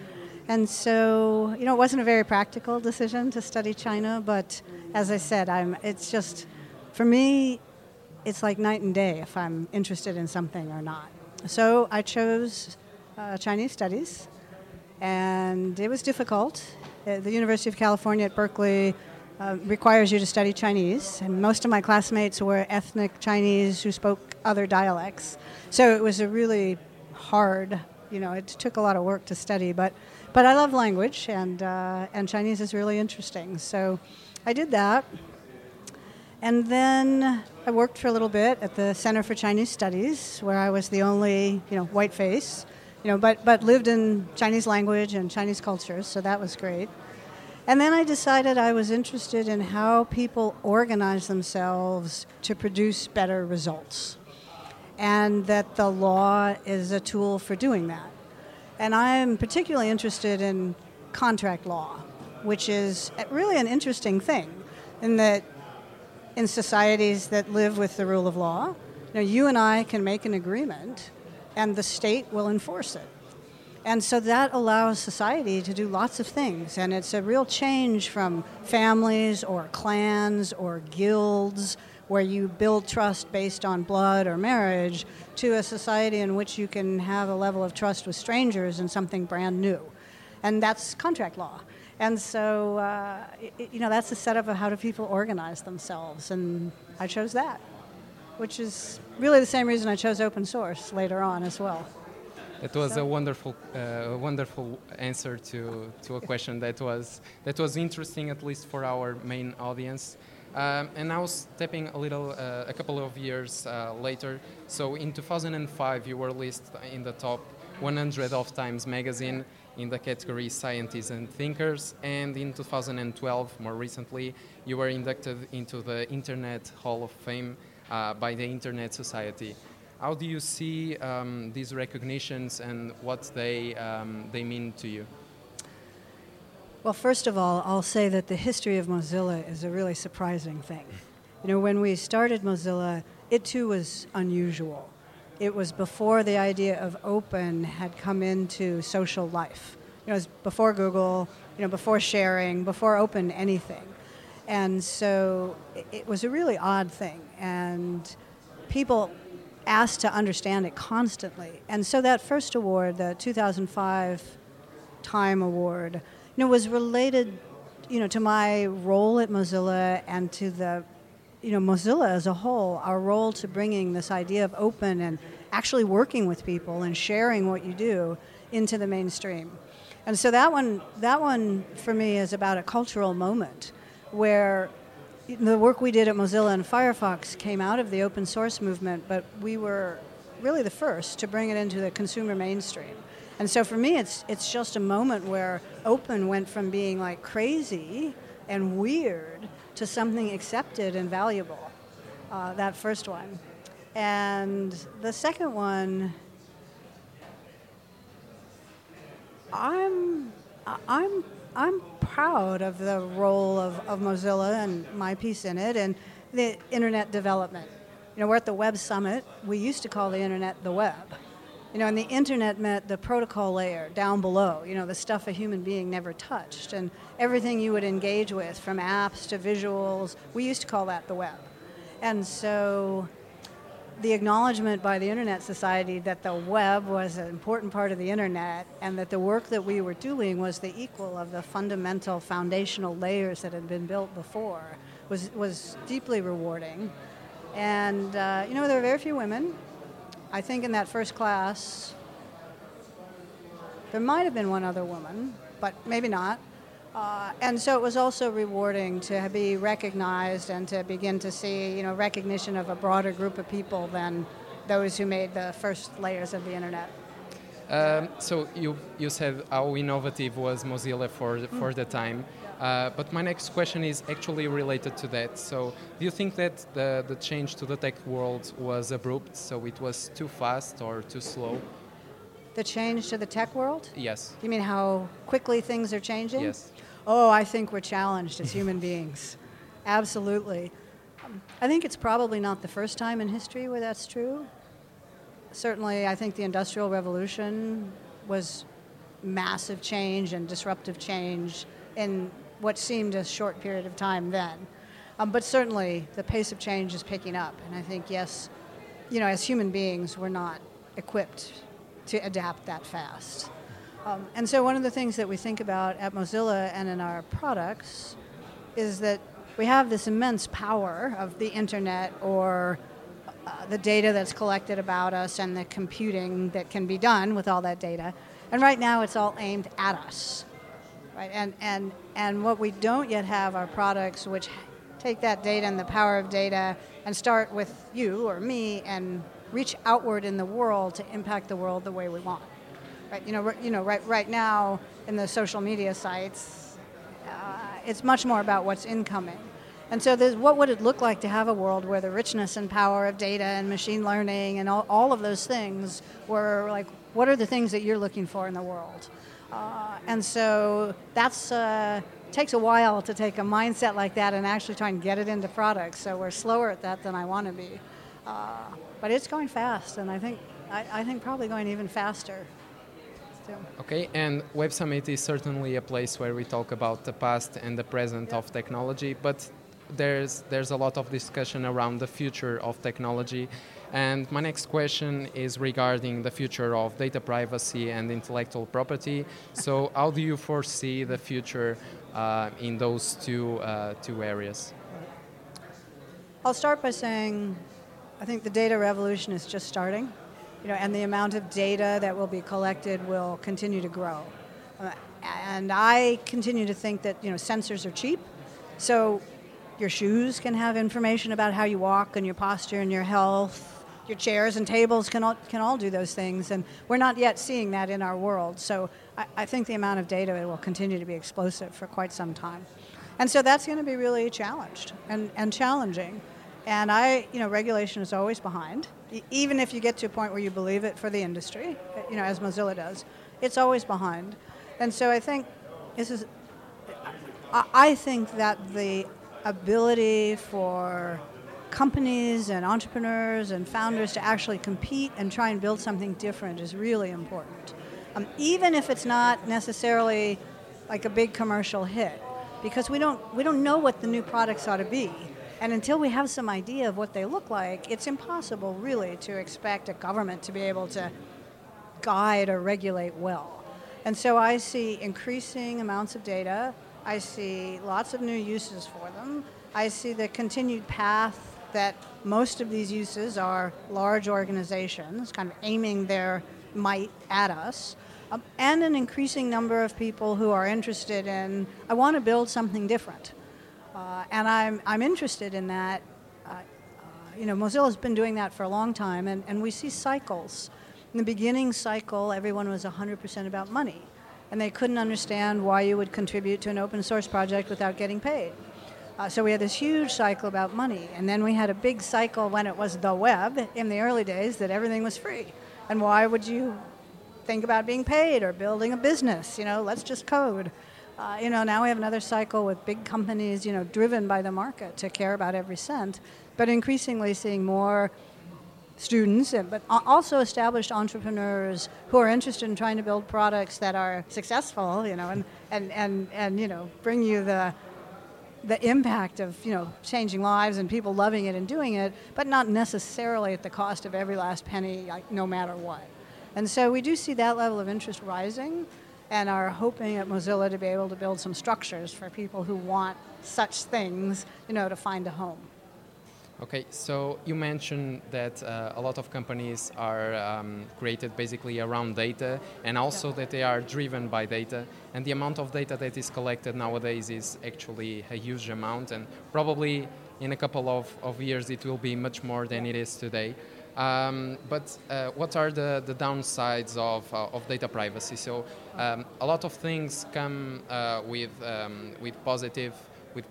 And so, you know, it wasn't a very practical decision to study China, but as I said, I'm, it's just, for me, it's like night and day if I'm interested in something or not. So I chose uh, Chinese studies, and it was difficult. Uh, the University of California at Berkeley uh, requires you to study Chinese, and most of my classmates were ethnic Chinese who spoke other dialects. So it was a really hard, you know, it took a lot of work to study, but but I love language, and uh, and Chinese is really interesting. So I did that. And then I worked for a little bit at the Center for Chinese Studies, where I was the only, you know, white face, you know, but, but lived in Chinese language and Chinese culture, so that was great. And then I decided I was interested in how people organize themselves to produce better results, and that the law is a tool for doing that. And I'm particularly interested in contract law, which is really an interesting thing in that in societies that live with the rule of law, you, you and I can make an agreement and the state will enforce it. And so that allows society to do lots of things. And it's a real change from families or clans or guilds where you build trust based on blood or marriage to a society in which you can have a level of trust with strangers and something brand new. And that's contract law. And so, uh, it, you know, that's the setup of how do people organize themselves. And I chose that, which is really the same reason I chose open source later on as well. It was a wonderful, uh, wonderful answer to, to a question that was that was interesting, at least for our main audience. Um, and now stepping a little, uh, a couple of years uh, later. So in 2005, you were listed in the top 100 of Times Magazine in the category Scientists and Thinkers, and in 2012, more recently, you were inducted into the Internet Hall of Fame uh, by the Internet Society. How do you see um, these recognitions and what they, um, they mean to you? Well, first of all, I'll say that the history of Mozilla is a really surprising thing. You know, when we started Mozilla, it too was unusual. It was before the idea of open had come into social life. You know, it was before Google, you know, before sharing, before open anything. And so it was a really odd thing. And people asked to understand it constantly. And so that first award, the 2005 Time Award, you know, was related, you know, to my role at Mozilla and to the, you know, Mozilla as a whole, our role to bringing this idea of open and actually working with people and sharing what you do into the mainstream. And so that one, that one for me is about a cultural moment where the work we did at Mozilla and Firefox came out of the open source movement, but we were really the first to bring it into the consumer mainstream. And so for me, it's it's just a moment where open went from being like crazy and weird to something accepted and valuable. Uh, that first one, and the second one, I'm I'm I'm proud of the role of, of Mozilla and my piece in it and the internet development. You know, we're at the Web Summit. We used to call the internet the web. You know, and the internet meant the protocol layer down below, you know, the stuff a human being never touched. And everything you would engage with, from apps to visuals, we used to call that the web. And so the acknowledgement by the Internet Society that the web was an important part of the Internet and that the work that we were doing was the equal of the fundamental foundational layers that had been built before was, was deeply rewarding. And, uh, you know, there are very few women. I think in that first class, there might have been one other woman, but maybe not. Uh, and so it was also rewarding to be recognized and to begin to see, you know, recognition of a broader group of people than those who made the first layers of the internet. Um, so you, you said how innovative was Mozilla for, for the time. Uh, but my next question is actually related to that. So, do you think that the, the change to the tech world was abrupt, so it was too fast or too slow? The change to the tech world? Yes. You mean how quickly things are changing? Yes. Oh, I think we're challenged as human beings. Absolutely. I think it's probably not the first time in history where that's true. Certainly, I think the Industrial Revolution was massive change and disruptive change in what seemed a short period of time then. Um, but certainly, the pace of change is picking up. And I think, yes, you know, as human beings, we're not equipped to adapt that fast. Um, and so one of the things that we think about at Mozilla and in our products is that we have this immense power of the internet or uh, the data that's collected about us and the computing that can be done with all that data. And right now it's all aimed at us. Right? And, and, and what we don't yet have are products which take that data and the power of data and start with you or me and reach outward in the world to impact the world the way we want. Right, you know, you know, right, right now in the social media sites, uh, it's much more about what's incoming. And so, what would it look like to have a world where the richness and power of data and machine learning and all, all of those things were like, what are the things that you're looking for in the world? Uh, and so, that's uh, takes a while to take a mindset like that and actually try and get it into products. So, we're slower at that than I want to be. Uh, but it's going fast, and I think I, I think probably going even faster. So. Okay, and Web Summit is certainly a place where we talk about the past and the present of technology, but there's there's a lot of discussion around the future of technology. And my next question is regarding the future of data privacy and intellectual property. So, how do you foresee the future uh, in those two uh, two areas? I'll start by saying I think the data revolution is just starting, you know, and the amount of data that will be collected will continue to grow. Uh, and I continue to think that you know sensors are cheap, so your shoes can have information about how you walk and your posture and your health. Your chairs and tables can all, can all do those things, and we're not yet seeing that in our world. So I, I think the amount of data will continue to be explosive for quite some time. And so that's going to be really challenged and, and challenging. And I, you know, regulation is always behind. Even if you get to a point where you believe it for the industry, you know, as Mozilla does, it's always behind. And so I think this is, I think that the ability for companies and entrepreneurs and founders to actually compete and try and build something different is really important. Um, even if it's not necessarily like a big commercial hit, because we don't, we don't know what the new products ought to be. And until we have some idea of what they look like, it's impossible really to expect a government to be able to guide or regulate well. And so I see increasing amounts of data. I see lots of new uses for them. I see the continued path that most of these uses are large organizations kind of aiming their might at us. Um, and an increasing number of people who are interested in, I want to build something different. Uh, and I'm, I'm interested in that. Uh, uh, you know, Mozilla's been doing that for a long time, and, and we see cycles. In the beginning cycle, everyone was 100% about money, and they couldn't understand why you would contribute to an open source project without getting paid. Uh, so we had this huge cycle about money, and then we had a big cycle when it was the web in the early days that everything was free. And why would you think about being paid or building a business? You know, let's just code. Uh, you know, now we have another cycle with big companies, you know, driven by the market to care about every cent, but increasingly seeing more students, but also established entrepreneurs who are interested in trying to build products that are successful, you know, and, and, and, and you know, bring you the, the impact of, you know, changing lives and people loving it and doing it, but not necessarily at the cost of every last penny, like, no matter what. And so we do see that level of interest rising and are hoping at Mozilla to be able to build some structures for people who want such things, you know, to find a home. Okay, so you mentioned that uh, a lot of companies are um, created basically around data and also yeah. that they are driven by data. And the amount of data that is collected nowadays is actually a huge amount, and probably in a couple of, of years it will be much more than it is today. Um, but uh, what are the, the downsides of, uh, of data privacy? So um, a lot of things come uh, with, um, with positive with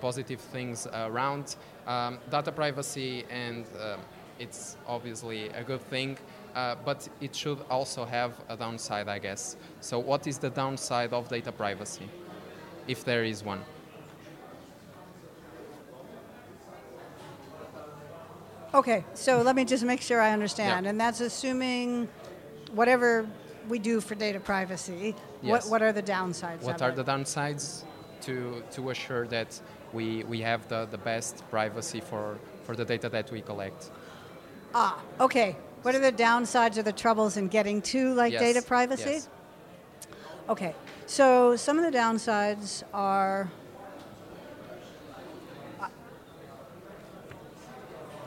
positive things around um, data privacy, and uh, it's obviously a good thing. Uh, but it should also have a downside, I guess. So, what is the downside of data privacy, if there is one? Okay, so let me just make sure I understand. Yeah. And that's assuming whatever we do for data privacy, yes. what, what are the downsides? What are it? the downsides to, to assure that we, we have the, the best privacy for, for the data that we collect? Ah, okay. What are the downsides or the troubles in getting to like yes. data privacy? Yes. Okay, so some of the downsides are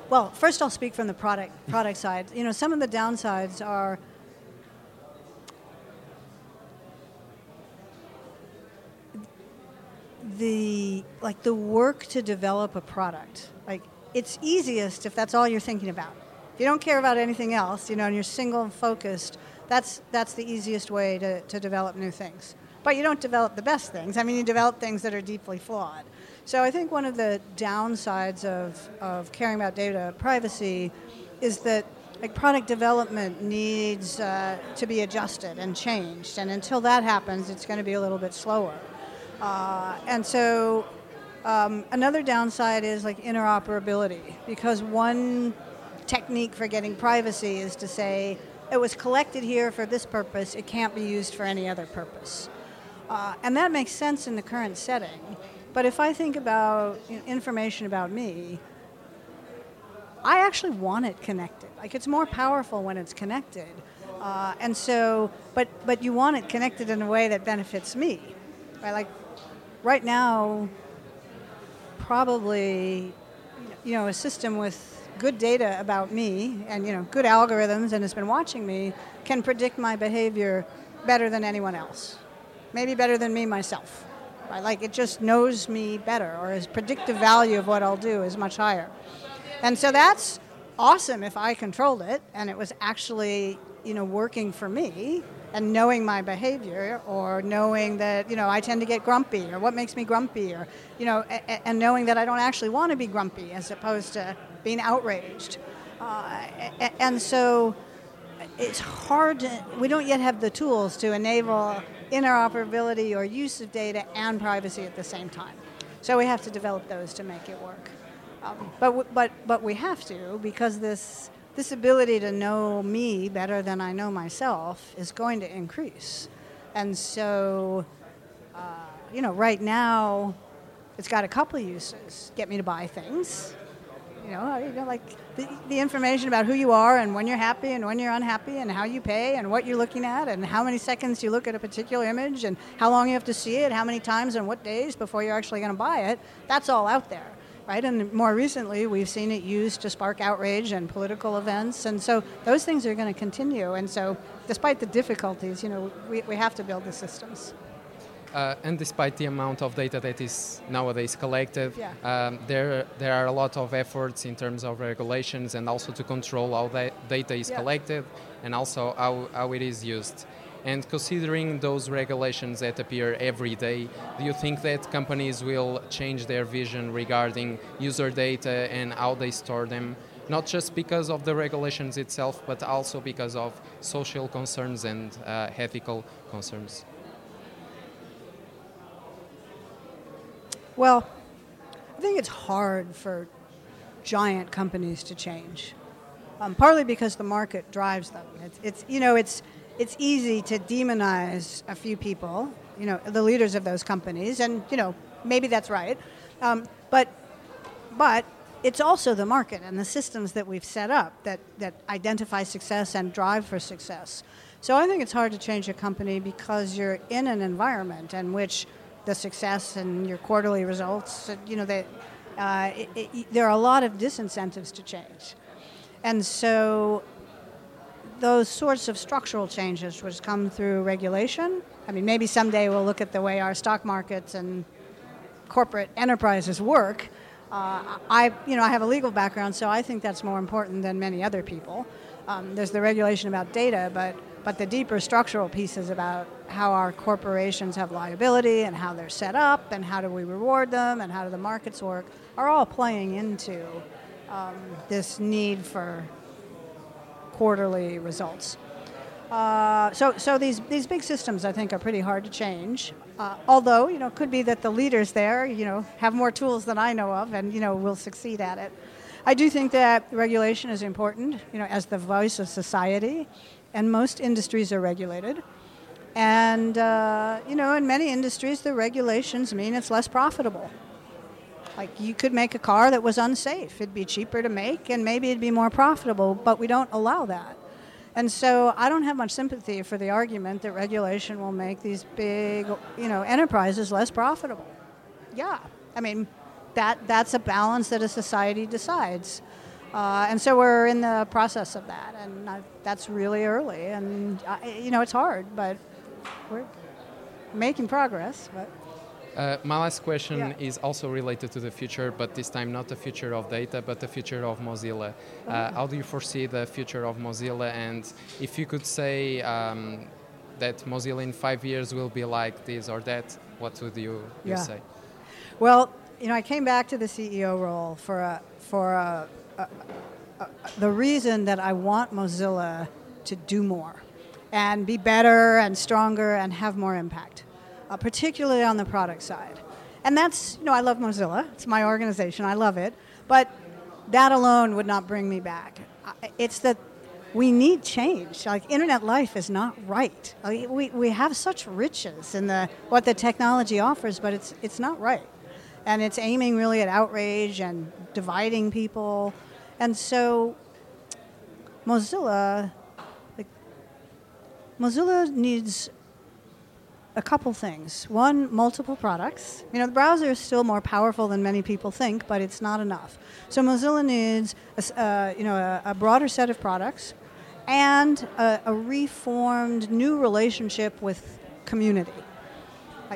Well, first I'll speak from the product product side. You know, some of the downsides are the like the work to develop a product. Like it's easiest if that's all you're thinking about. If you don't care about anything else, you know, and you're single focused, that's that's the easiest way to, to develop new things. but you don't develop the best things. I mean, you develop things that are deeply flawed. So I think one of the downsides of, of caring about data privacy is that like product development needs uh, to be adjusted and changed, and until that happens, it's going to be a little bit slower. Uh, and so um, another downside is like interoperability, because one technique for getting privacy is to say it was collected here for this purpose, it can't be used for any other purpose. Uh, and that makes sense in the current setting. But if I think about you know, information about me, I actually want it connected. Like it's more powerful when it's connected. Uh, and so, but but you want it connected in a way that benefits me, right? Like right now, probably, you know, a system with good data about me and you know good algorithms and has been watching me can predict my behavior better than anyone else, maybe better than me myself. Right? Like it just knows me better, or its predictive value of what I'll do is much higher. And so that's awesome if I controlled it and it was actually, you know, working for me and knowing my behavior or knowing that, you know, I tend to get grumpy or what makes me grumpy or, you know, a- and knowing that I don't actually want to be grumpy as opposed to being outraged. Uh, and so it's hard to, we don't yet have the tools to enable interoperability or use of data and privacy at the same time. So we have to develop those to make it work. Um, but, w- but, but we have to because this, this ability to know me better than I know myself is going to increase. And so, uh, you know, right now, it's got a couple uses. Get me to buy things. You know, you know, like the, the information about who you are and when you're happy and when you're unhappy and how you pay and what you're looking at and how many seconds you look at a particular image and how long you have to see it, how many times and what days before you're actually going to buy it. That's all out there right? And more recently, we've seen it used to spark outrage and political events, and so those things are going to continue. And so, despite the difficulties, you know, we, we have to build the systems. Uh, and despite the amount of data that is nowadays collected, Yeah. um, there there are a lot of efforts in terms of regulations and also to control how that data is Yeah. collected and also how, how it is used. And considering those regulations that appear every day, do you think that companies will change their vision regarding user data and how they store them? Not just because of the regulations itself, but also because of social concerns and uh, ethical concerns. Well, I think it's hard for giant companies to change, um, partly because the market drives them. It's, it's you know it's it's easy to demonize a few people, you know, the leaders of those companies, and you know maybe that's right, um, but but it's also the market and the systems that we've set up that, that identify success and drive for success. So I think it's hard to change a company because you're in an environment in which the success and your quarterly results, you know, they, uh, it, it, there are a lot of disincentives to change. And so those sorts of structural changes which come through regulation, I mean, maybe someday we'll look at the way our stock markets and corporate enterprises work. Uh, I, you know, I have a legal background, so I think that's more important than many other people. Um, there's the regulation about data, but but the deeper structural pieces about how our corporations have liability and how they're set up and how do we reward them and how do the markets work are all playing into um, this need for quarterly results. Uh, so, so these, these big systems, I think, are pretty hard to change. Uh, although, you know, it could be that the leaders there, you know, have more tools than I know of, and you know, will succeed at it. I do think that regulation is important, you know, as the voice of society, and most industries are regulated. And uh, you know, in many industries, the regulations mean it's less profitable. Like you could make a car that was unsafe; it'd be cheaper to make, and maybe it'd be more profitable. But we don't allow that. And so I don't have much sympathy for the argument that regulation will make these big, you know, enterprises less profitable. Yeah, I mean, that that's a balance that a society decides, uh, and so we're in the process of that, and I, that's really early, and I, you know, it's hard, but we're making progress. But Uh, my last question Yeah. is also related to the future, but this time not the future of data, but the future of Mozilla. Uh, how do you foresee the future of Mozilla? And if you could say um, that Mozilla in five years will be like this or that, what would you, you Yeah. say? Well, you know, I came back to the CEO role for a, for a, a, a, the reason that I want Mozilla to do more and be better and stronger and have more impact, uh, particularly on the product side. And that's, you know, I love Mozilla. It's my organization. I love it. But that alone would not bring me back. It's that we need change. Like internet life is not right. Like, we, we have such riches in the what the technology offers, but it's it's not right, and it's aiming really at outrage and dividing people, and so Mozilla, like, Mozilla needs a couple things. One, multiple products. You know, the browser is still more powerful than many people think, but it's not enough. So Mozilla needs, a, uh, you know, a, a broader set of products and a, a reformed new relationship with community.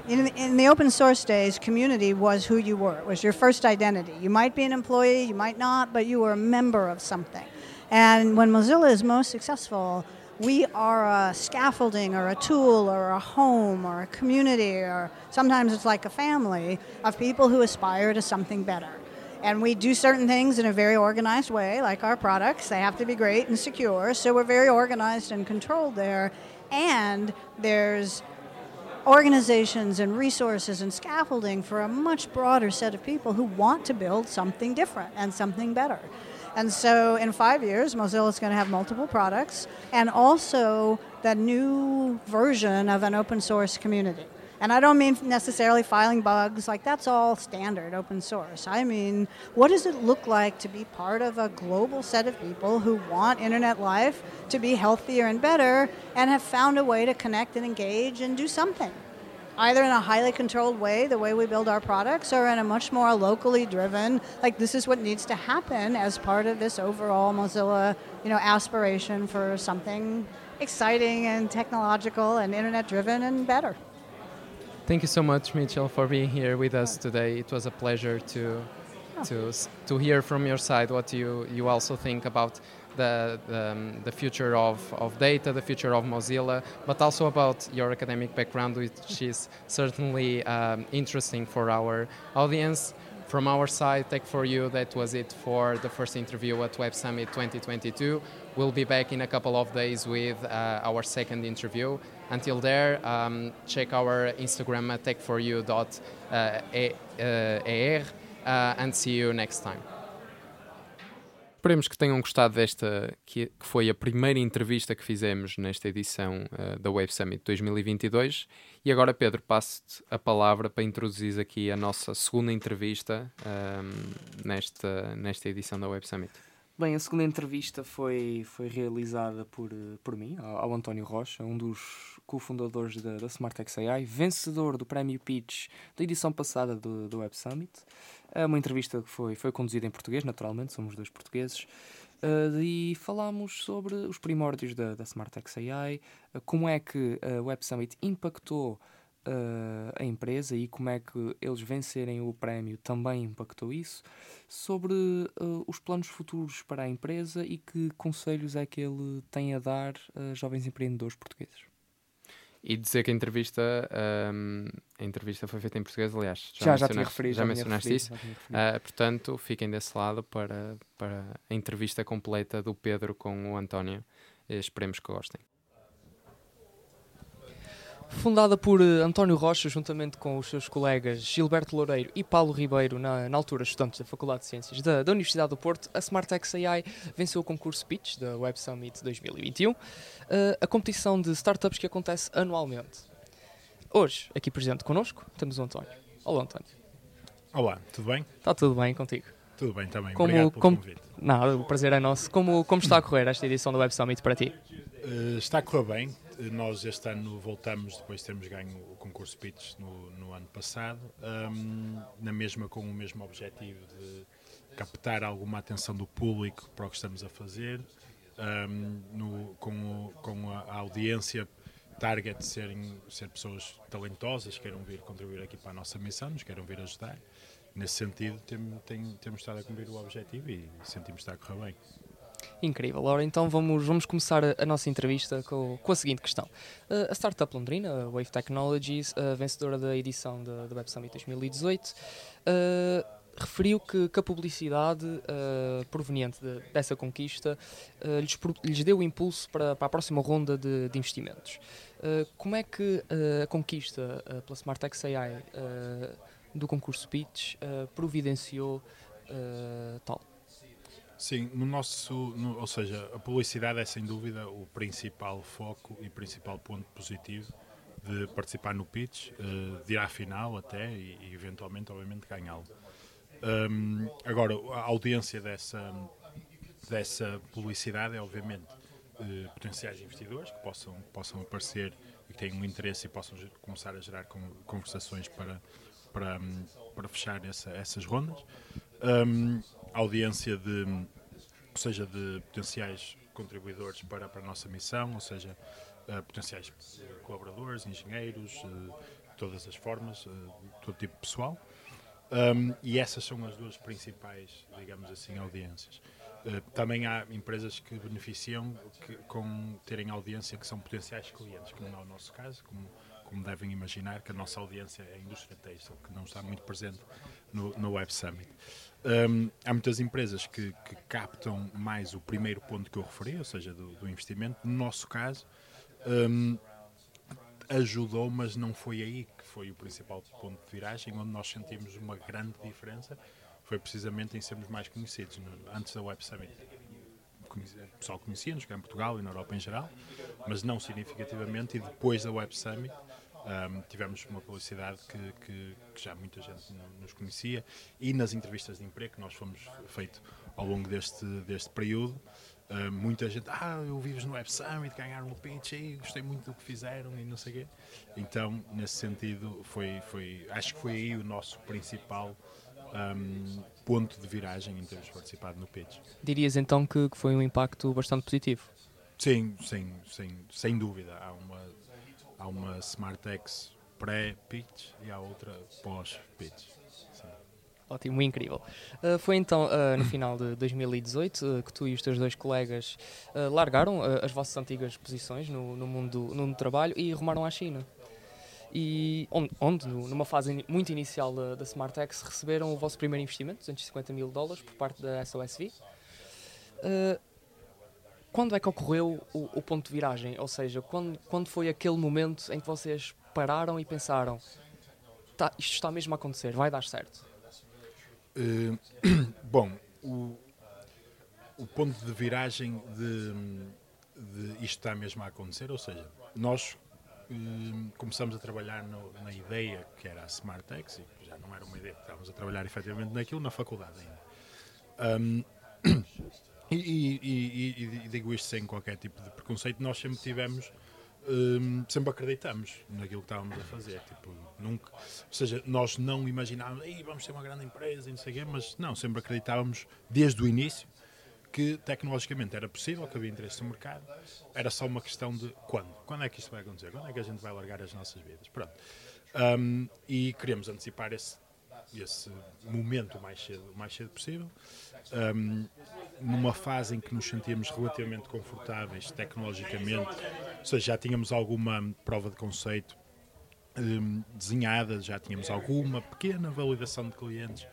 In, in the open source days, community was who you were. It was your first identity. You might be an employee, you might not, but you were a member of something. And when Mozilla is most successful, we are a scaffolding or a tool or a home or a community or sometimes it's like a family of people who aspire to something better. And we do certain things in a very organized way, like our products. They have to be great and secure, so we're very organized and controlled there. And there's organizations and resources and scaffolding for a much broader set of people who want to build something different and something better. And so in five years, Mozilla is going to have multiple products and also the new version of an open source community. And I don't mean necessarily filing bugs, like that's all standard open source. I mean, what does it look like to be part of a global set of people who want internet life to be healthier and better and have found a way to connect and engage and do something? Either in a highly controlled way, the way we build our products, or in a much more locally driven, like this is what needs to happen as part of this overall Mozilla, you know, aspiration for something exciting and technological and internet driven and better. Thank you so much, Mitchell, for being here with us today. It was a pleasure to to to hear from your side what you you also think about the the, um, the future of, of data, the future of Mozilla, but also about your academic background, which is certainly um, interesting for our audience. From our side, Tech for You, that was it for the first interview at Web Summit 2022. We'll be back in a couple of days with uh, our second interview. Until there, um, check our Instagram at tech4u.er uh, and see you next time. Esperemos que tenham gostado desta, que, que foi a primeira entrevista que fizemos nesta edição uh, da Web Summit 2022. E agora, Pedro, passo-te a palavra para introduzir aqui a nossa segunda entrevista um, nesta, nesta edição da Web Summit. Bem, a segunda entrevista foi, foi realizada por, por mim, ao, ao António Rocha, um dos cofundadores da, da AI, vencedor do Prémio Pitch da edição passada do, do Web Summit. É uma entrevista que foi, foi conduzida em português, naturalmente, somos dois portugueses. Uh, e falámos sobre os primórdios da, da SmartX AI, uh, como é que a Web Summit impactou uh, a empresa e como é que eles vencerem o prémio também impactou isso, sobre os planos futuros para a empresa e que conselhos é que ele tem a dar a jovens empreendedores portugueses. E dizer que a entrevista, um, a entrevista foi feita em português, aliás. Já, já, mencionaste- tinha referido. Já tinha mencionaste referido, isso. já. Uh, portanto, fiquem desse lado para, para a entrevista completa do Pedro com o António. Eh, Esperemos que gostem. Fundada por eh, António Rocha, juntamente com os seus colegas Gilberto Loureiro e Paulo Ribeiro, na, na altura estudantes da Faculdade de Ciências da, da Universidade do Porto, a SmartX AI venceu o concurso Pitch da Web Summit 2021, eh, a competição de startups que acontece anualmente. Hoje, aqui presente connosco, temos o António. Olá, António. Olá, tudo bem? Está tudo bem contigo? Tudo bem também. Como- Obrigado pelo como- convite. Nada, o prazer é nosso. Como, como está a correr esta edição da Web Summit para ti? Eh, está a correr bem. Nós este ano voltamos, depois de termos ganho o concurso Pitch no, no ano passado, ahm, na mesma com o mesmo objetivo de captar alguma atenção do público para o que estamos a fazer, ahm, no- com, o- com a, a audiência target serem ser pessoas talentosas, que queiram vir contribuir aqui para a nossa missão, nos queiram vir ajudar. Nesse sentido, tem, tem- temos estado a cumprir o objetivo e sentimos estar a correr bem. Incrível. Ora, então vamos, vamos começar a, nossa entrevista com, com a seguinte questão. Uh, a startup londrina, a Wave Technologies, uh, vencedora da edição da Web Summit 2018, uh, referiu que, que, a publicidade uh, proveniente de, dessa conquista uh, lhes, lhes, deu o impulso para, para a próxima ronda de, de investimentos. Uh, como é que a conquista pela Smartex AI do concurso Pitch providenciou tal? Sim, no nosso, no, ou seja, a publicidade é sem dúvida o principal foco e principal ponto positivo de participar no pitch, de ir à final até e, e eventualmente, obviamente, ganhá-lo. Um, agora, a audiência dessa, dessa publicidade é, obviamente, uh, potenciais investidores que possam, possam aparecer e que tenham um interesse e possam começar a gerar conversações para, para, para fechar essa, essas rondas. Um, audiência de, ou seja, de potenciais contribuidores para, para a nossa missão, ou seja, uh, potenciais colaboradores, engenheiros, uh, todas as formas, uh, todo tipo de pessoal. Um, e essas são as duas principais, digamos assim, audiências. Uh, também há empresas que beneficiam que, com terem audiência que são potenciais clientes, não é o nosso caso, como, como devem imaginar, que a nossa audiência é a indústria têxtil, que não está muito presente no, no Web Summit. Um, há muitas empresas que, que, captam mais o primeiro ponto que eu referi, ou seja, do, do investimento. No nosso caso, um, ajudou, mas não foi aí que foi o principal ponto de viragem, onde nós sentimos uma grande diferença, foi precisamente em sermos mais conhecidos. Antes da Web Summit, o pessoal conhecia-nos, cá em Portugal e na Europa em geral, mas não significativamente, e depois da Web Summit um, tivemos uma publicidade que, que, que, já muita gente nos conhecia, e nas entrevistas de emprego que nós fomos feito ao longo deste, deste período, Uh, muita gente, ah, eu vivo no Web Summit, ganharam o pitch aí, gostei muito do que fizeram e não sei o quê. Então, nesse sentido, foi, foi, acho que foi aí o nosso principal um, ponto de viragem em termos participado no pitch. Dirias então que, que, foi um impacto bastante positivo? Sim, sim, sim sem dúvida. Há uma, há uma SmartX pré-pitch e há outra pós-pitch. Ótimo, incrível. Uh, foi então uh, no (coughs) final de 2018 uh, que tu e os teus dois colegas largaram as vossas antigas posições no, no, mundo, no mundo do trabalho e rumaram à China. E onde, onde numa fase muito inicial da, da SmartX, receberam o vosso primeiro investimento, 250 mil dólares, por parte da SOSV. Quando é que ocorreu o, o, ponto de viragem? Ou seja, quando, quando foi aquele momento em que vocês pararam e pensaram: tá, isto está mesmo a acontecer, vai dar certo? Uh, (clears throat) bom, o, o, ponto de viragem de, de, isto está mesmo a acontecer, ou seja, nós uh, começamos a trabalhar no, na ideia que era a SmartX, e já não era uma ideia, estávamos a trabalhar efetivamente naquilo na faculdade ainda. Um, (clears throat) e, e, e, e, digo isto sem qualquer tipo de preconceito, nós sempre tivemos um, sempre acreditamos naquilo que estávamos a fazer. Tipo, nunca, ou seja, nós não imaginávamos, vamos ser uma grande empresa e não sei quê, mas não, sempre acreditávamos desde o início que tecnologicamente era possível, que havia interesse no mercado, era só uma questão de quando. Quando é que isto vai acontecer? Quando é que a gente vai largar as nossas vidas? Pronto. Um, e queremos antecipar esse, esse momento o mais cedo, mais cedo possível. Um, numa fase em que nos sentíamos relativamente confortáveis tecnologicamente, ou seja, já tínhamos alguma prova de conceito um, desenhada, já tínhamos alguma pequena validação de clientes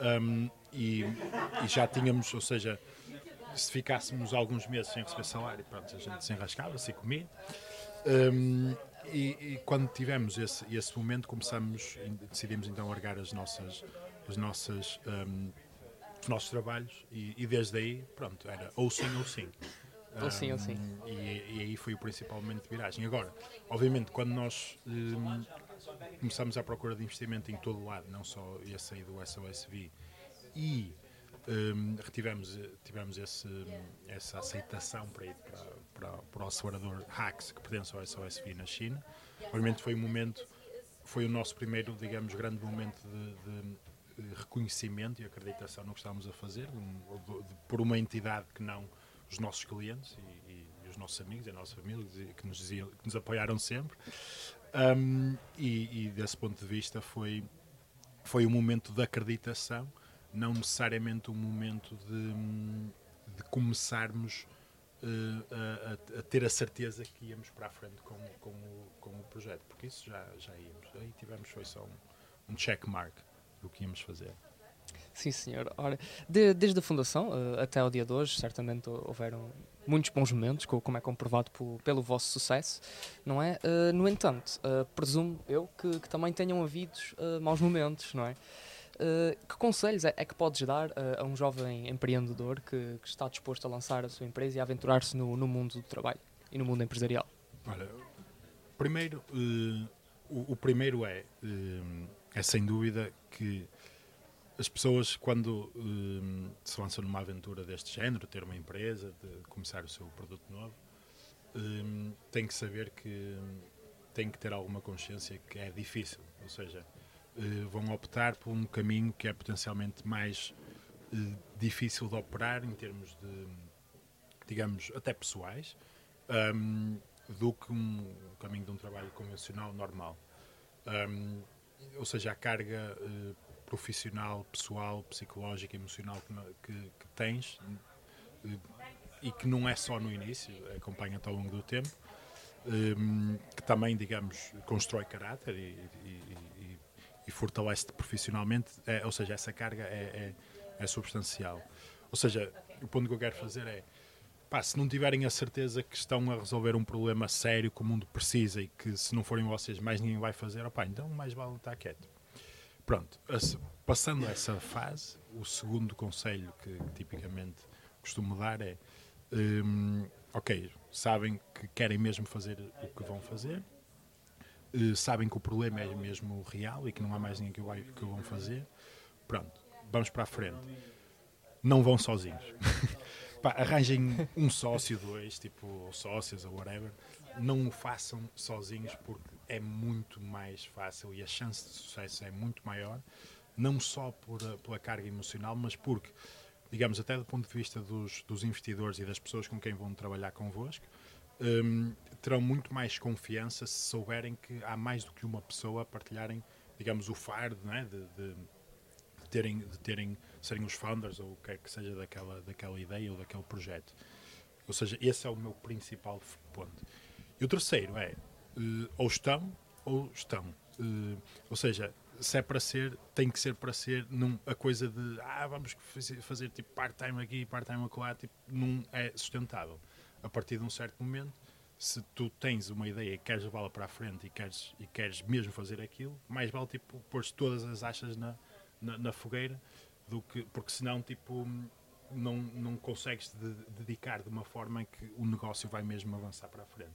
um, e, e, já tínhamos, ou seja, se ficássemos alguns meses sem receber salário, pronto, a gente se enrascava, se comia. Um, e, e, quando tivemos esse, esse momento, começamos, decidimos então largar as nossas, as nossas um, os nossos trabalhos e, e, desde aí, pronto, era ou sim ou sim. Ou sim ou sim. E, e, aí foi o principal momento de viragem. Agora, obviamente, quando nós um, começamos à procura de investimento em todo o lado, não só esse aí do SOSV, e um, retivemos tivemos esse, essa aceitação para ir para, para, para o acelerador Hacks, que pertence ao SOSV na China, obviamente foi um momento, foi o nosso primeiro, digamos, grande momento de, de reconhecimento e acreditação no que estávamos a fazer, de, de, por uma entidade que não os nossos clientes e, e, e os nossos amigos e a nossa família, que nos, que nos apoiaram sempre. Um, e, e, desse ponto de vista foi, foi um momento de acreditação, não necessariamente um momento de, de começarmos a, a, a, ter a certeza que íamos para a frente com, com, o, com o projeto, porque isso já, já íamos. Aí tivemos foi só um, um check mark do que íamos fazer. Sim, senhor. Ora, de, desde a fundação uh, até ao dia de hoje, certamente houveram muitos bons momentos, como é comprovado por, pelo vosso sucesso, não é? Uh, no entanto, uh, presumo eu que, que, também tenham havido maus momentos, não é? Que conselhos é, é, que podes dar a um jovem empreendedor que, que, está disposto a lançar a sua empresa e a aventurar-se no, no, mundo do trabalho e no mundo empresarial? Olha, primeiro, o, o, primeiro é, é sem dúvida que as pessoas, quando se lançam numa aventura deste género, ter uma empresa, começar o seu produto novo, têm que saber que têm que ter alguma consciência que é difícil. Ou seja, uh, vão optar por um caminho que é potencialmente mais uh, difícil de operar em termos de, digamos, até pessoais, um, do que um, um, caminho de um trabalho convencional normal. Hum, ou seja, a carga uh, profissional, pessoal, psicológica, emocional que, que, que tens e que não é só no início, acompanha-te ao longo do tempo, um, que também, digamos, constrói caráter e, e, e, fortalece-te profissionalmente, é, ou seja, essa carga é, é, é, substancial. Ou seja, o ponto que eu quero fazer é, pá, se não tiverem a certeza que estão a resolver um problema sério que o mundo precisa e que se não forem vocês mais ninguém vai fazer, opá, então mais vale estar quieto. Pronto, passando essa fase, o segundo conselho que, tipicamente costumo dar é: um, ok, sabem que querem mesmo fazer o que vão fazer, uh, sabem que o problema é mesmo real e que não há mais ninguém que, vai, que vão fazer, pronto, vamos para a frente. Não vão sozinhos. (laughs) Pá, arranjem um sócio, dois, tipo sócios ou whatever, não o façam sozinhos porque é muito mais fácil e a chance de sucesso é muito maior, não só por, pela carga emocional, mas porque, digamos, até do ponto de vista dos, dos investidores e das pessoas com quem vão trabalhar convosco, um, terão muito mais confiança se souberem que há mais do que uma pessoa a partilharem, digamos, o fardo é? de, de, de, terem, de terem, serem os founders ou o que quer que seja daquela, daquela ideia ou daquele projeto. Ou seja, esse é o meu principal ponto. E o terceiro é, uh, ou estão ou estão. Uh, ou seja, se é para ser, tem que ser para ser num, a coisa de ah, vamos fazer, fazer tipo part-time aqui, part-time acolá, tipo, não é sustentável. A partir de um certo momento, se tu tens uma ideia e queres levá-la para a frente e queres, e queres mesmo fazer aquilo, mais vale tipo, pôr todas as achas na, na, na, fogueira, do que, porque senão tipo, não, não consegues de, dedicar de uma forma em que o negócio vai mesmo avançar para a frente.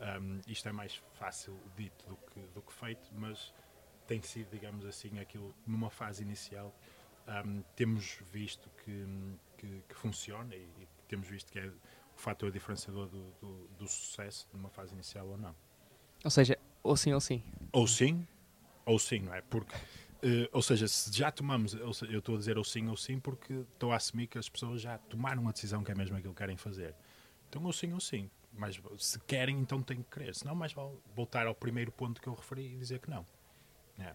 Um, isto é mais fácil dito do que, do que feito, mas tem sido, digamos assim, aquilo numa fase inicial. Um, temos visto que, que, que funciona e, e, temos visto que é o fator diferenciador do, do, do, sucesso numa fase inicial ou não. Ou seja, ou sim ou sim. Ou sim, ou sim, não é? Porque, uh, ou seja, se já tomamos, eu estou a dizer ou sim ou sim porque estou a assumir que as pessoas já tomaram a decisão que é mesmo aquilo que querem fazer. Então, ou sim ou sim mais, se querem, então têm que querer. Senão, mais vale voltar ao primeiro ponto que eu referi e dizer que não. É.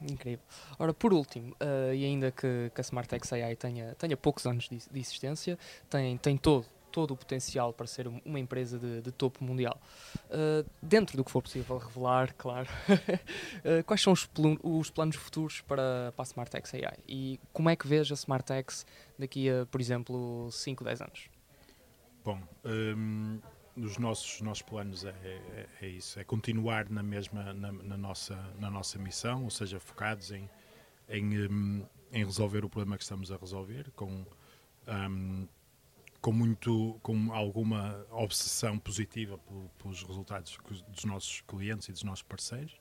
Incrível. Ora, por último, uh, e ainda que, que a SmartX AI tenha, tenha poucos anos de, de, existência, tem, tem todo, todo o potencial para ser uma empresa de, de topo mundial. Uh, dentro do que for possível revelar, claro, (laughs) uh, quais são os, os, planos futuros para, para a SmartX AI? E como é que vês a SmartX daqui a, por exemplo, 5, 10 anos? Bom, um, os nossos, nossos planos é, é, é, isso, é continuar na mesma na, na, nossa, na nossa missão, ou seja, focados em, em, em resolver o problema que estamos a resolver, com, um, com, muito, com alguma obsessão positiva pelos resultados dos nossos clientes e dos nossos parceiros.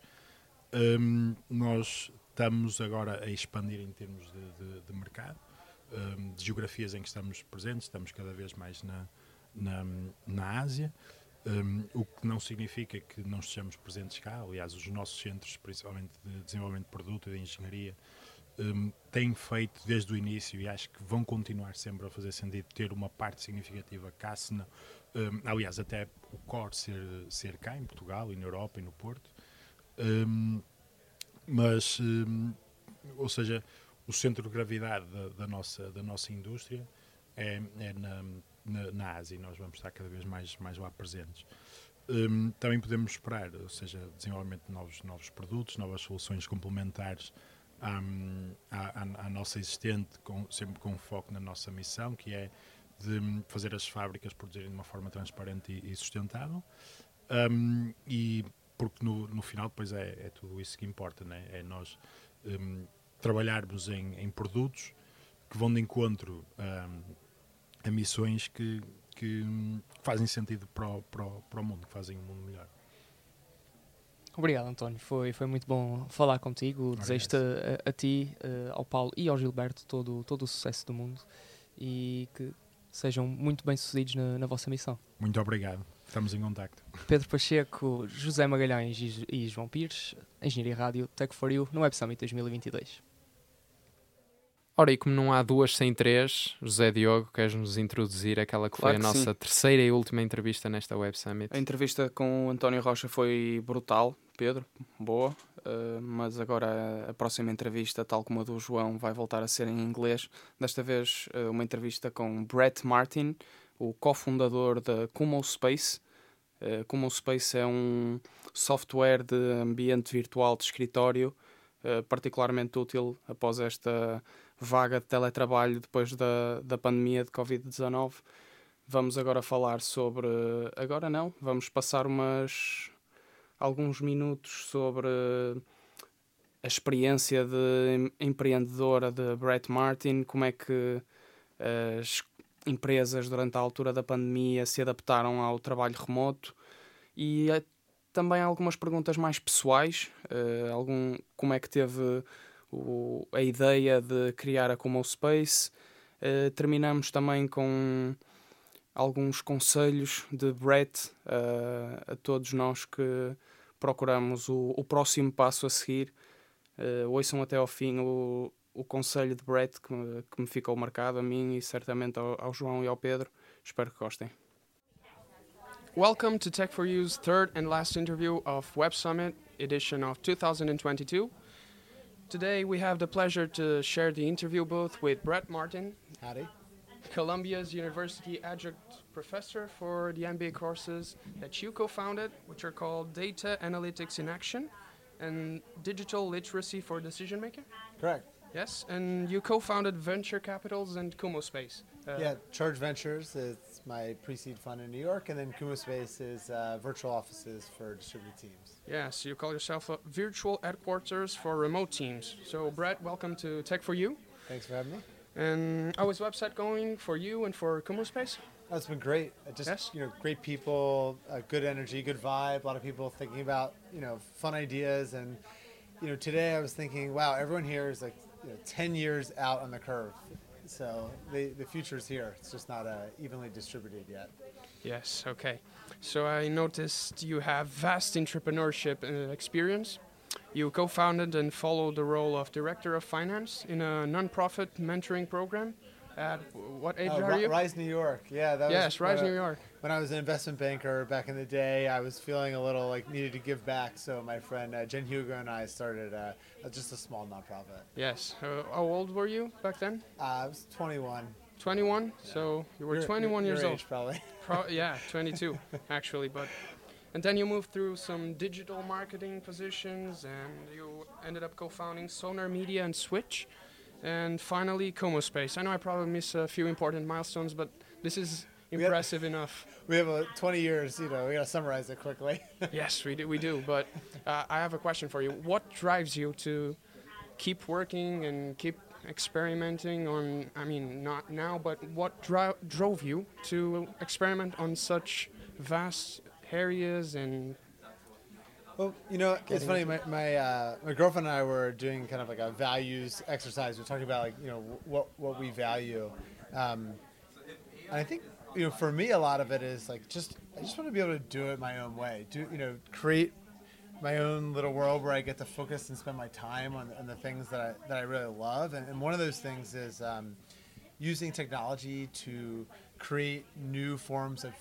Um, nós estamos agora a expandir em termos de, de, de mercado, um, de geografias em que estamos presentes, estamos cada vez mais na, na, na Ásia, um, o que não significa que não estejamos presentes cá. Aliás, os nossos centros, principalmente de desenvolvimento de produto e de engenharia, um, têm feito desde o início e acho que vão continuar sempre a fazer sentido ter uma parte significativa cá. Se não, um, aliás, até o core ser, ser cá em Portugal e na Europa e no Porto. Um, mas, hum, ou seja, o centro de gravidade da, da, nossa, da nossa indústria é, é na, na, na Ásia e nós vamos estar cada vez mais, mais lá presentes. Um, também podemos esperar, ou seja, desenvolvimento de novos, novos produtos, novas soluções complementares à, à, à, nossa existente, com, sempre com foco na nossa missão, que é de fazer as fábricas produzirem de uma forma transparente e, e sustentável. Um, e porque no, no final depois é, é, tudo isso que importa, né? é nós um, trabalharmos em, em, produtos que vão de encontro a missões que, que fazem sentido para o, para, o, para o mundo, que fazem o mundo melhor. Obrigado, António. Foi, foi muito bom falar contigo. Desejo-te a, a, ti, eh, ao Paulo e ao Gilberto todo, todo o sucesso do mundo e que sejam muito bem-sucedidos na, na, vossa missão. Muito obrigado. Estamos em contacto. Pedro Pacheco, José Magalhães e, e João Pires, Engenharia Rádio, Tech for You, no Web Summit 2022. Ora, e como não há duas sem três, José Diogo, queres-nos introduzir aquela que claro foi a nossa sim. terceira e última entrevista nesta Web Summit? A entrevista com o António Rocha foi brutal, Pedro, boa, uh, mas agora a, próxima entrevista, tal como a do João, vai voltar a ser em inglês. Desta vez, uh, uma entrevista com Brett Martin, o cofundador da Kumo Space. Uh, Kumo Space é um software de ambiente virtual de escritório uh, particularmente útil após esta vaga de teletrabalho depois da, da pandemia de Covid-19. Vamos agora falar sobre. Agora não, vamos passar umas, alguns minutos sobre a experiência de empreendedora de Brett Martin, como é que as empresas durante a altura da pandemia se adaptaram ao trabalho remoto e é também algumas perguntas mais pessoais, uh, algum, como é que teve o, a ideia de criar a Como Space. Uh, terminamos também com alguns conselhos de Brett uh, a todos nós que procuramos o, o próximo passo a seguir. Uh, ouçam até ao fim o, o conselho de Brett que, que me ficou marcado a mim e certamente ao, ao João e ao Pedro. Espero que gostem. Welcome to Tech4U's third and last interview of Web Summit edition of 2022. Today we have the pleasure to share the interview booth with Brett Martin. Howdy. Columbia's University adjunct professor for the MBA courses that you co-founded, which are called Data Analytics in Action and Digital Literacy for Decision Making. Correct. Yes, and you co-founded Venture Capitals and Kumo Space. Uh, yeah, Charge Ventures is my pre-seed fund in New York, and then Kumo Space is uh, virtual offices for distributed teams. Yeah, so you call yourself a virtual headquarters for remote teams. So, Brett, welcome to Tech for You. Thanks for having me. And how is website going for you and for Kumo Space? It's been great. Just yes? you know, great people, uh, good energy, good vibe. A lot of people thinking about you know fun ideas, and you know today I was thinking, wow, everyone here is like you know, ten years out on the curve. So the the future is here. It's just not uh, evenly distributed yet. Yes. Okay. So I noticed you have vast entrepreneurship uh, experience. You co-founded and followed the role of director of finance in a non-profit mentoring program. At what age uh, are you? Rise New York. Yeah, that yes, was Rise New York. When I was an investment banker back in the day, I was feeling a little like needed to give back. So my friend uh, Jen Hugo and I started uh, just a small nonprofit. Yes. Uh, how old were you back then? Uh, I was 21. 21. Yeah. So you were your, 21 your, years your old. probably. Pro- yeah, (laughs) 22 actually, but and then you moved through some digital marketing positions, and you ended up co-founding Sonar Media and Switch, and finally Como Space. I know I probably missed a few important milestones, but this is impressive we have, enough. (laughs) We have a 20 years, you know, we got to summarize it quickly. (laughs) yes, we do, we do. But uh, I have a question for you. What drives you to keep working and keep experimenting on, I mean, not now, but what dro- drove you to experiment on such vast areas and well, you know, it's funny. My my, uh, my girlfriend and I were doing kind of like a values exercise. We are talking about like you know what what we value, um, and I think you know for me a lot of it is like just I just want to be able to do it my own way. Do you know create my own little world where I get to focus and spend my time on, on the things that I, that I really love. And, and one of those things is um, using technology to create new forms of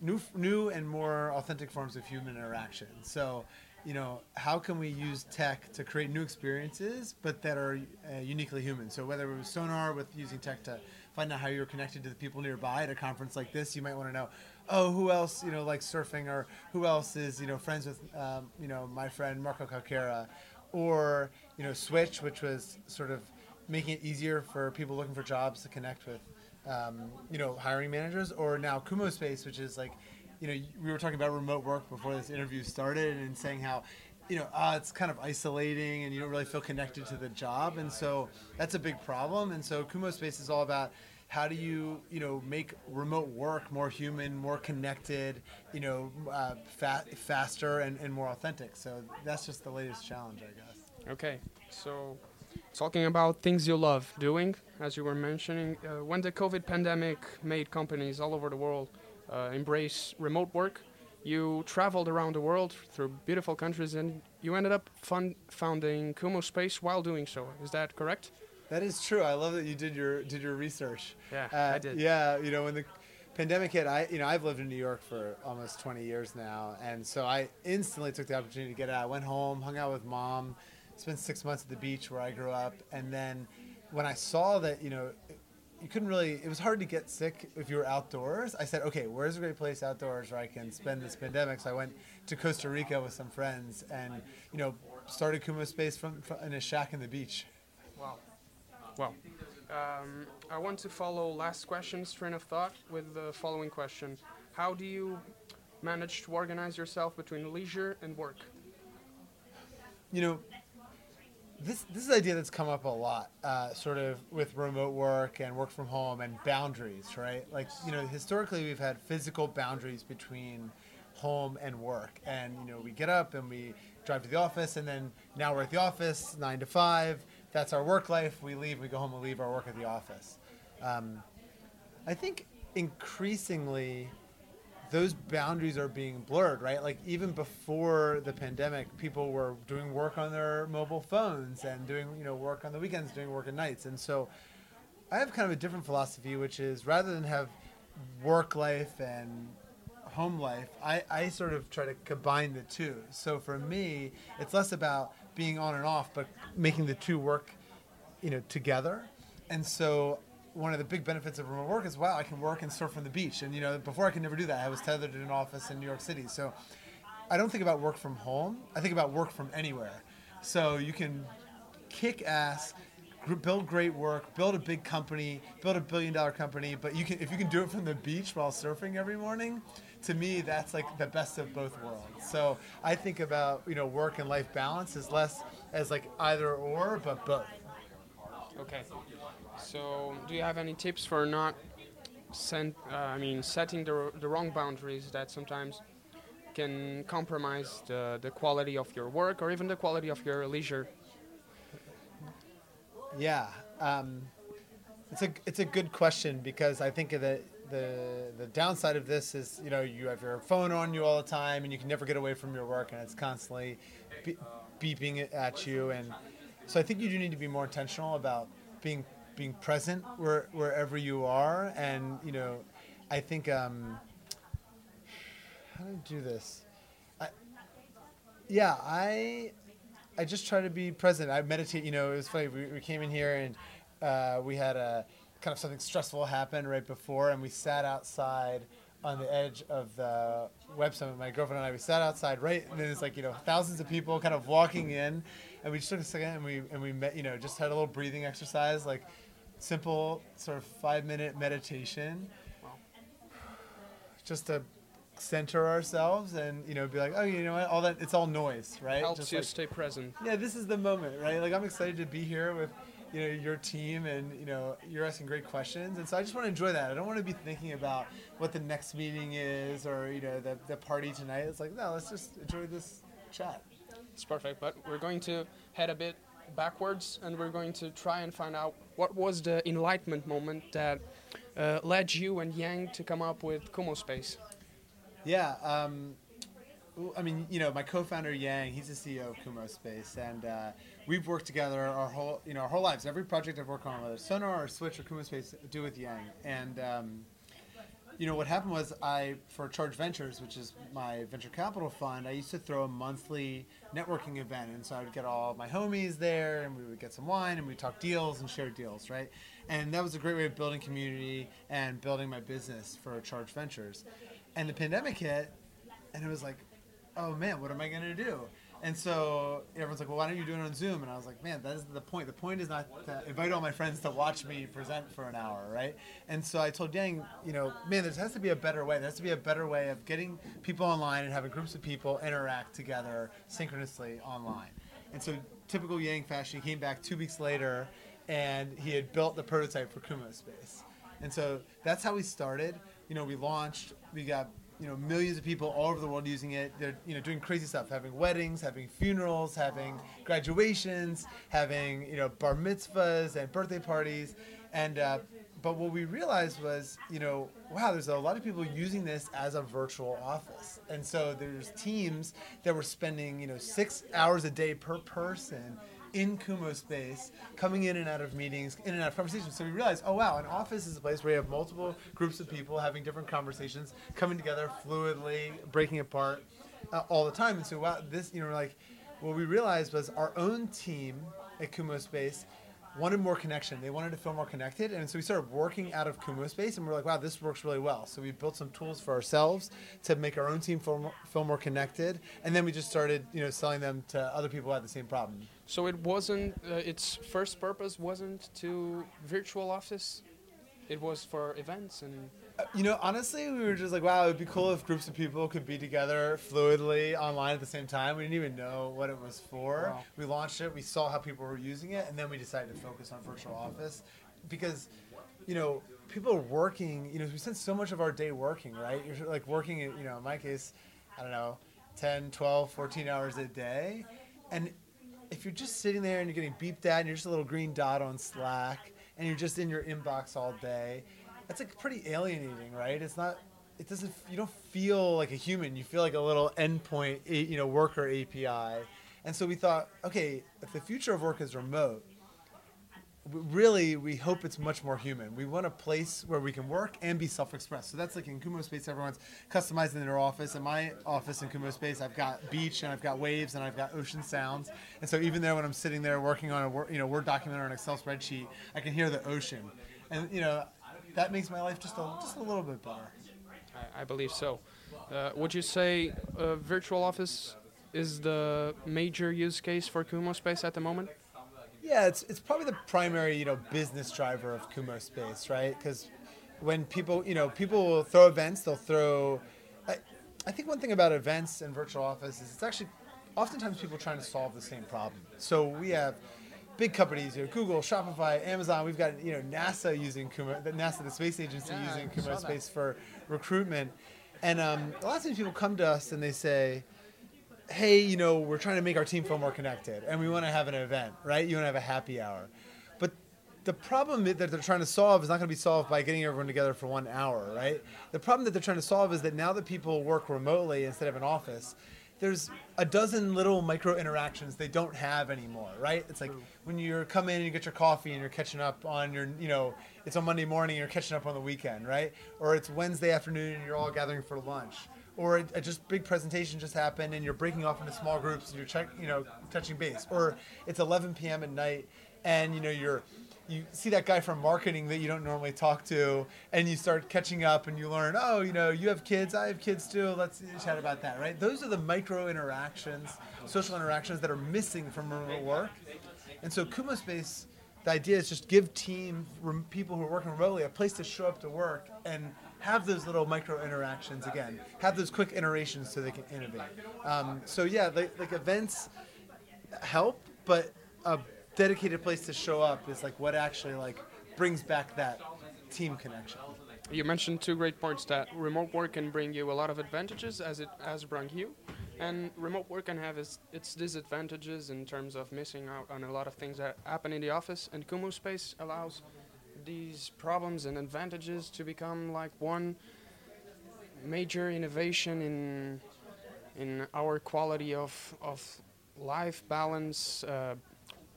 new new and more authentic forms of human interaction. So, you know, how can we use tech to create new experiences, but that are uh, uniquely human? So whether it was Sonar with using tech to find out how you're connected to the people nearby at a conference like this, you might want to know, oh, who else, you know, likes surfing, or who else is, you know, friends with, um, you know, my friend Marco Calcara, or you know, Switch, which was sort of making it easier for people looking for jobs to connect with, um, you know, hiring managers, or now Kumo Space, which is like, you know, we were talking about remote work before this interview started, and saying how, you know, uh, it's kind of isolating, and you don't really feel connected to the job, and so that's a big problem. And so Kumo Space is all about how do you, you know, make remote work more human, more connected, you know, uh, fa- faster and, and more authentic. So that's just the latest challenge, I guess. Okay, so talking about things you love doing, as you were mentioning, uh, when the COVID pandemic made companies all over the world uh, embrace remote work, you traveled around the world through beautiful countries and you ended up fund- founding Kumo Space while doing so. Is that correct? That is true. I love that you did your did your research. Yeah, Uh, I did. Yeah, you know when the pandemic hit, I you know I've lived in New York for almost 20 years now, and so I instantly took the opportunity to get out. I went home, hung out with mom, spent six months at the beach where I grew up, and then when I saw that you know you couldn't really it was hard to get sick if you were outdoors i said okay where's a great place outdoors where i can spend this pandemic so i went to costa rica with some friends and you know started kumo space from, from in a shack in the beach Wow. Wow. um, I want to follow last question's train of thought with the following question. How do you manage to organize yourself between leisure and work? you know, this this is an idea that's come up a lot, uh, sort of with remote work and work from home and boundaries, right? Like you know, historically we've had physical boundaries between home and work, and you know we get up and we drive to the office, and then now we're at the office nine to five. That's our work life. We leave, we go home, we leave our work at the office. Um, I think increasingly those boundaries are being blurred, right? Like even before the pandemic, people were doing work on their mobile phones and doing, you know, work on the weekends, doing work at nights. And so I have kind of a different philosophy, which is rather than have work life and home life, I, I sort of try to combine the two. So for me, it's less about being on and off, but making the two work, you know, together. And so one of the big benefits of remote work is wow, I can work and surf from the beach. And you know, before I could never do that. I was tethered in an office in New York City. So I don't think about work from home. I think about work from anywhere. So you can kick ass, build great work, build a big company, build a billion dollar company. But you can if you can do it from the beach while surfing every morning. To me, that's like the best of both worlds. So I think about you know work and life balance as less as like either or, but both. Okay. So, do you have any tips for not sent, uh, I mean, setting the, the wrong boundaries that sometimes can compromise the, the quality of your work or even the quality of your leisure? Yeah, um, it's a it's a good question because I think the the the downside of this is you know you have your phone on you all the time and you can never get away from your work and it's constantly be- beeping at you and so I think you do need to be more intentional about being being present where, wherever you are and you know I think um, how do I do this? I, yeah, I I just try to be present. I meditate. You know, it was funny. We, we came in here and uh, we had a kind of something stressful happen right before, and we sat outside on the edge of the web summit. My girlfriend and I, we sat outside right, and then it's like you know thousands of people kind of walking in, and we just took a second and we and we met. You know, just had a little breathing exercise, like simple sort of five minute meditation, just to center ourselves and you know be like oh you know what all that it's all noise right Helps Just you like- stay present. yeah, this is the moment, right? Like I'm excited to be here with, you know, your team and you know you're asking great questions, and so I just want to enjoy that. I don't want to be thinking about what the next meeting is or you know the the party tonight. It's like no, let's just enjoy this chat. It's perfect, but we're going to head a bit backwards and we're going to try and find out what was the enlightenment moment that uh, led you and Yang to come up with Kumo Space. Yeah, um, I mean, you know, my co-founder Yang, he's the CEO of Kumo Space, and uh, we've worked together our whole, you know, our whole lives. Every project I've worked on, whether Sonar or Switch or Kumo Space, do with Yang. And um, you know, what happened was I, for Charge Ventures, which is my venture capital fund, I used to throw a monthly networking event. And so I would get all my homies there and we would get some wine and we'd talk deals and share deals, right? And that was a great way of building community and building my business for Charge Ventures. And the pandemic hit and it was like, oh man, what am I going to do? And so everyone's like, well, why don't you do it on Zoom? And I was like, man, that is the point. The point is not to invite all my friends to watch me present for an hour, right? And so I told Yang, you know, man, there has to be a better way. There has to be a better way of getting people online and having groups of people interact together synchronously online. And so, typical Yang fashion, he came back two weeks later and he had built the prototype for Kumo Space. And so that's how we started. You know, we launched, we got you know millions of people all over the world using it. They're you know doing crazy stuff, having weddings, having funerals, having graduations, having you know bar mitzvahs and birthday parties, and uh, but what we realized was you know wow, there's a lot of people using this as a virtual office, and so there's teams that were spending you know six hours a day per person in Kumo space, coming in and out of meetings, in and out of conversations. So we realized, oh wow, an office is a place where you have multiple groups of people having different conversations, coming together fluidly, breaking apart uh, all the time. And so wow, this you know like what we realized was our own team at Kumo Space wanted more connection. They wanted to feel more connected, and so we started working out of Kumo Space, and we're like, wow, this works really well. So we built some tools for ourselves to make our own team feel more, feel more connected, and then we just started, you know, selling them to other people who had the same problem. So it wasn't. Uh, its first purpose wasn't to virtual office. It was for events and. Uh, you know, honestly, we were just like, wow, it would be cool if groups of people could be together fluidly online at the same time. We didn't even know what it was for. Wow. We launched it, we saw how people were using it, and then we decided to focus on virtual office because, you know, people are working, you know, we spend so much of our day working, right? You're like working, you know, in my case, I don't know, 10, 12, 14 hours a day. And if you're just sitting there and you're getting beeped at and you're just a little green dot on Slack and you're just in your inbox all day, that's like pretty alienating, right? It's not. It doesn't. You don't feel like a human. You feel like a little endpoint, eh, you know, worker API. And so we thought, okay, if the future of work is remote, really we hope it's much more human. We want a place where we can work and be self-expressed. So that's like in Kumo Space, everyone's customizing their office. In my office in Kumo Space, I've got beach and I've got waves and I've got ocean sounds. And so even there, when I'm sitting there working on a you know Word document or an Excel spreadsheet, I can hear the ocean, and you know that makes my life just a just a little bit better. I, I believe so. Uh, would you say virtual office is the major use case for Kumo Space at the moment? Yeah, it's it's probably the primary you know business driver of Kumo Space, right? Because when people you know people will throw events, they'll throw. I, I think one thing about events and virtual office is it's actually oftentimes people trying to solve the same problem. So we have big companies, you know, Google, Shopify, Amazon. We've got you know NASA using Kumo, the NASA, the space agency, Yeah, using Kumo. Space for recruitment. And um, a lot of times people come to us and they say, "Hey, you know, we're trying to make our team feel more connected, and we want to have an event, right? You want to have a happy hour." But the problem that they're trying to solve is not going to be solved by getting everyone together for one hour, right? The problem that they're trying to solve is that now that people work remotely instead of in office, there's a dozen little micro interactions they don't have anymore, right? It's like when you come in and you get your coffee and you're catching up on your, you know, it's on Monday morning and you're catching up on the weekend, right? Or it's Wednesday afternoon and you're all gathering for lunch. Or a, a just big presentation just happened and you're breaking off into small groups and you're check, you know, touching base. Or it's 11 p.m. at night and you know you're you see that guy from marketing that you don't normally talk to and you start catching up and you learn oh you know you have kids i have kids too let's chat about that right those are the micro interactions social interactions that are missing from remote work and so kumo space the idea is just give team people who are working remotely a place to show up to work and have those little micro interactions again have those quick iterations so they can innovate um, so yeah like, like events help, but a dedicated place to show up is like what actually like brings back that team connection. You mentioned two great points that remote work can bring you a lot of advantages, as it has brought you, and remote work can have its, its disadvantages in terms of missing out on a lot of things that happen in the office. And Kumu Space allows these problems and advantages to become like one major innovation in in our quality of of life balance, uh,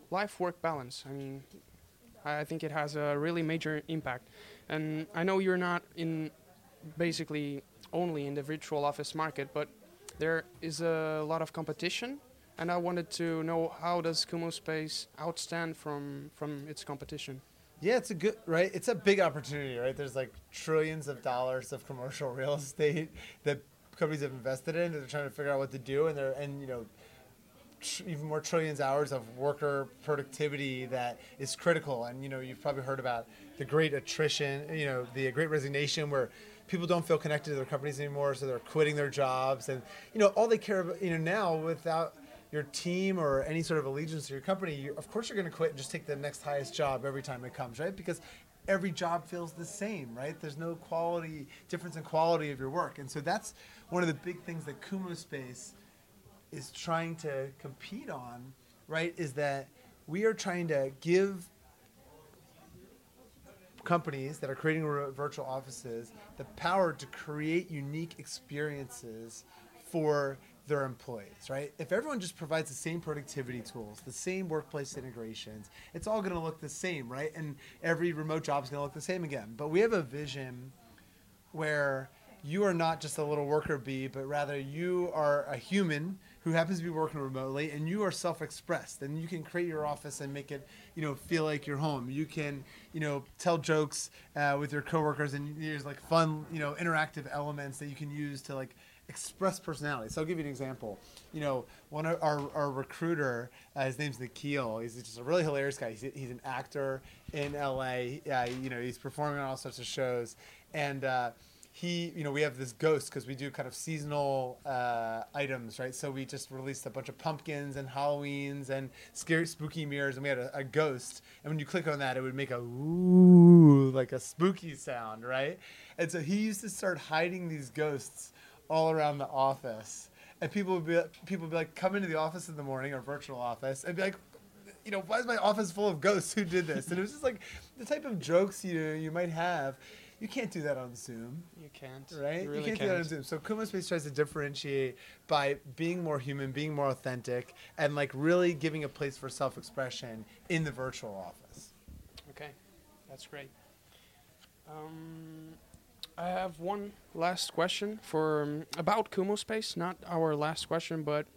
life work balance. I mean, I think it has a really major impact. And I know you're not in basically only in the virtual office market, but there is a lot of competition, and I wanted to know how does Kumo Space outstand from from its competition. Yeah, it's a good right. It's a big opportunity, right? There's like trillions of dollars of commercial (laughs) real estate that companies have invested in. They're trying to figure out what to do, and they're and you know even more trillions hours of worker productivity that is critical. And you know you've probably heard about the great attrition, you know the great resignation where people don't feel connected to their companies anymore, so they're quitting their jobs, and you know all they care about. You know now without your team or any sort of allegiance to your company, you, of course you're going to quit and just take the next highest job every time it comes, right? Because every job feels the same, right? There's no quality difference in quality of your work, and so that's one of the big things that Kumo Space is trying to compete on, right? Is that we are trying to give companies that are creating virtual offices the power to create unique experiences for their employees, right? If everyone just provides the same productivity tools, the same workplace integrations, it's all going to look the same, right? And every remote job is going to look the same again. But we have a vision where you are not just a little worker bee, but rather you are a human who happens to be working remotely, and you are self-expressed, and you can create your office and make it, you know, feel like your home. You can, you know, tell jokes uh, with your coworkers, and there's like fun, you know, interactive elements that you can use to like express personality. So I'll give you an example. You know, one of our, our recruiter, uh, his name's Nikhil. He's just a really hilarious guy. He's, he's an actor in LA. You know, he's performing on all sorts of shows, and uh, he, you know, we have this ghost because we do kind of seasonal uh, items, right? So we just released a bunch of pumpkins and Halloweens and scary, spooky mirrors, and we had a, a ghost. And when you click on that, it would make a ooh, like a spooky sound, right? And so he used to start hiding these ghosts all around the office, and people would be people would be like, come into the office in the morning, or virtual office, and be like. You know, why is my office full of ghosts? Who did this? And it was just like the type of jokes you you might have. You can't do that on Zoom You can't, right? You really can't, can't. do that on Zoom. So Kumo Space tries to differentiate by being more human, being more authentic, and like really giving a place for self-expression in the virtual office. Okay, that's great. Um, I have one last question for um, about Kumo Space. Not our last question, but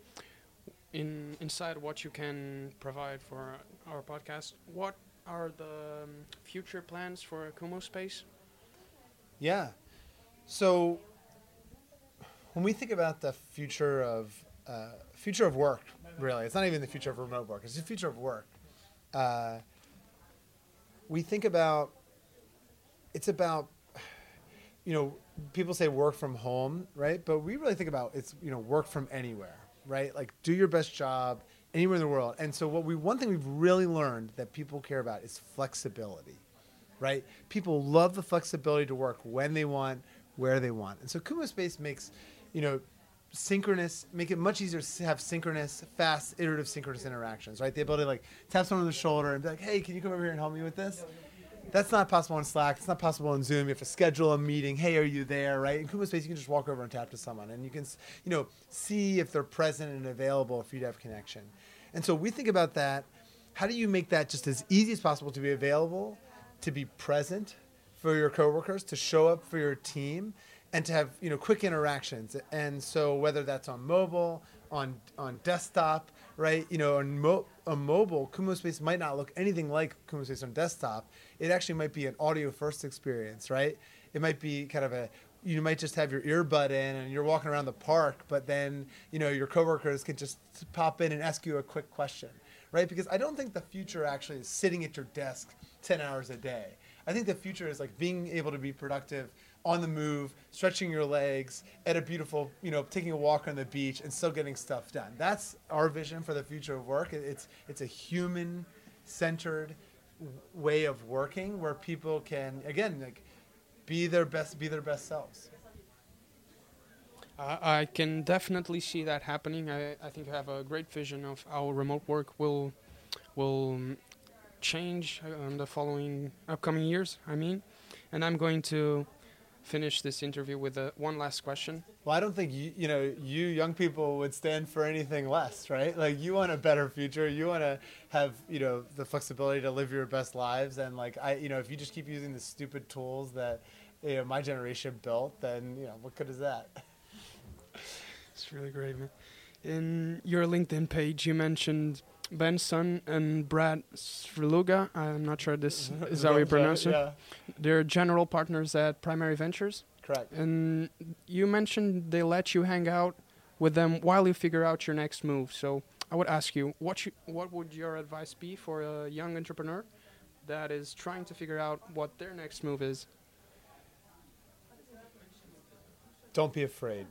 in inside what you can provide for our podcast. What are the um, future plans for Kumo Space? Yeah. So when we think about the future of uh, future of work, really, it's not even the future of remote work. It's the future of work. Uh, we think about it's about you know people say work from home, right? But we really think about it's you know work from anywhere, right? Like do your best job anywhere in the world. And so what we one thing we've really learned that people care about is flexibility right? People love the flexibility to work when they want, where they want. And so Kumo Space makes, you know, synchronous, make it much easier to have synchronous, fast, iterative synchronous interactions, right? The ability to like tap someone on the shoulder and be like, hey, can you come over here and help me with this? That's not possible on Slack. It's not possible on Zoom. You have to schedule a meeting. Hey, are you there? Right? In Kumo Space, you can just walk over and tap to someone, and you can, you know, see if they're present and available for you to have connection. And so we think about that. How do you make that just as easy as possible to be available, to be present for your coworkers, to show up for your team, and to have you know quick interactions. And so whether that's on mobile, on on desktop, right? You know, on, mo- on mobile, Kumo Space might not look anything like Kumo Space on desktop. It actually might be an audio first experience, right? It might be kind of a you might just have your earbud in and you're walking around the park, but then you know your coworkers can just pop in and ask you a quick question, right? Because I don't think the future actually is sitting at your desk 10 hours a day. I think the future is like being able to be productive on the move, stretching your legs at a beautiful, you know, taking a walk on the beach and still getting stuff done. That's our vision for the future of work. It's it's a human centered way of working where people can again like be their best be their best selves. I I can definitely see that happening. I, I think you have a great vision of how remote work will will change uh, in the following upcoming years. I mean, and I'm going to finish this interview with uh, one last question. Well, I don't think you, you know you young people would stand for anything less, right? Like you want a better future. You want to have you know the flexibility to live your best lives, and like I, you know, if you just keep using the stupid tools that you know, my generation built, then you know what good is that? It's really great, man. In your LinkedIn page, you mentioned Ben Sun and Brad Sriluga. I'm not sure this mm-hmm. is how you pronounce it. Yeah, They're general partners at Primary Ventures. correct. And you mentioned they let you hang out with them while you figure out your next move. So I would ask you, what you, what would your advice be for a young entrepreneur that is trying to figure out what their next move is? Don't be afraid.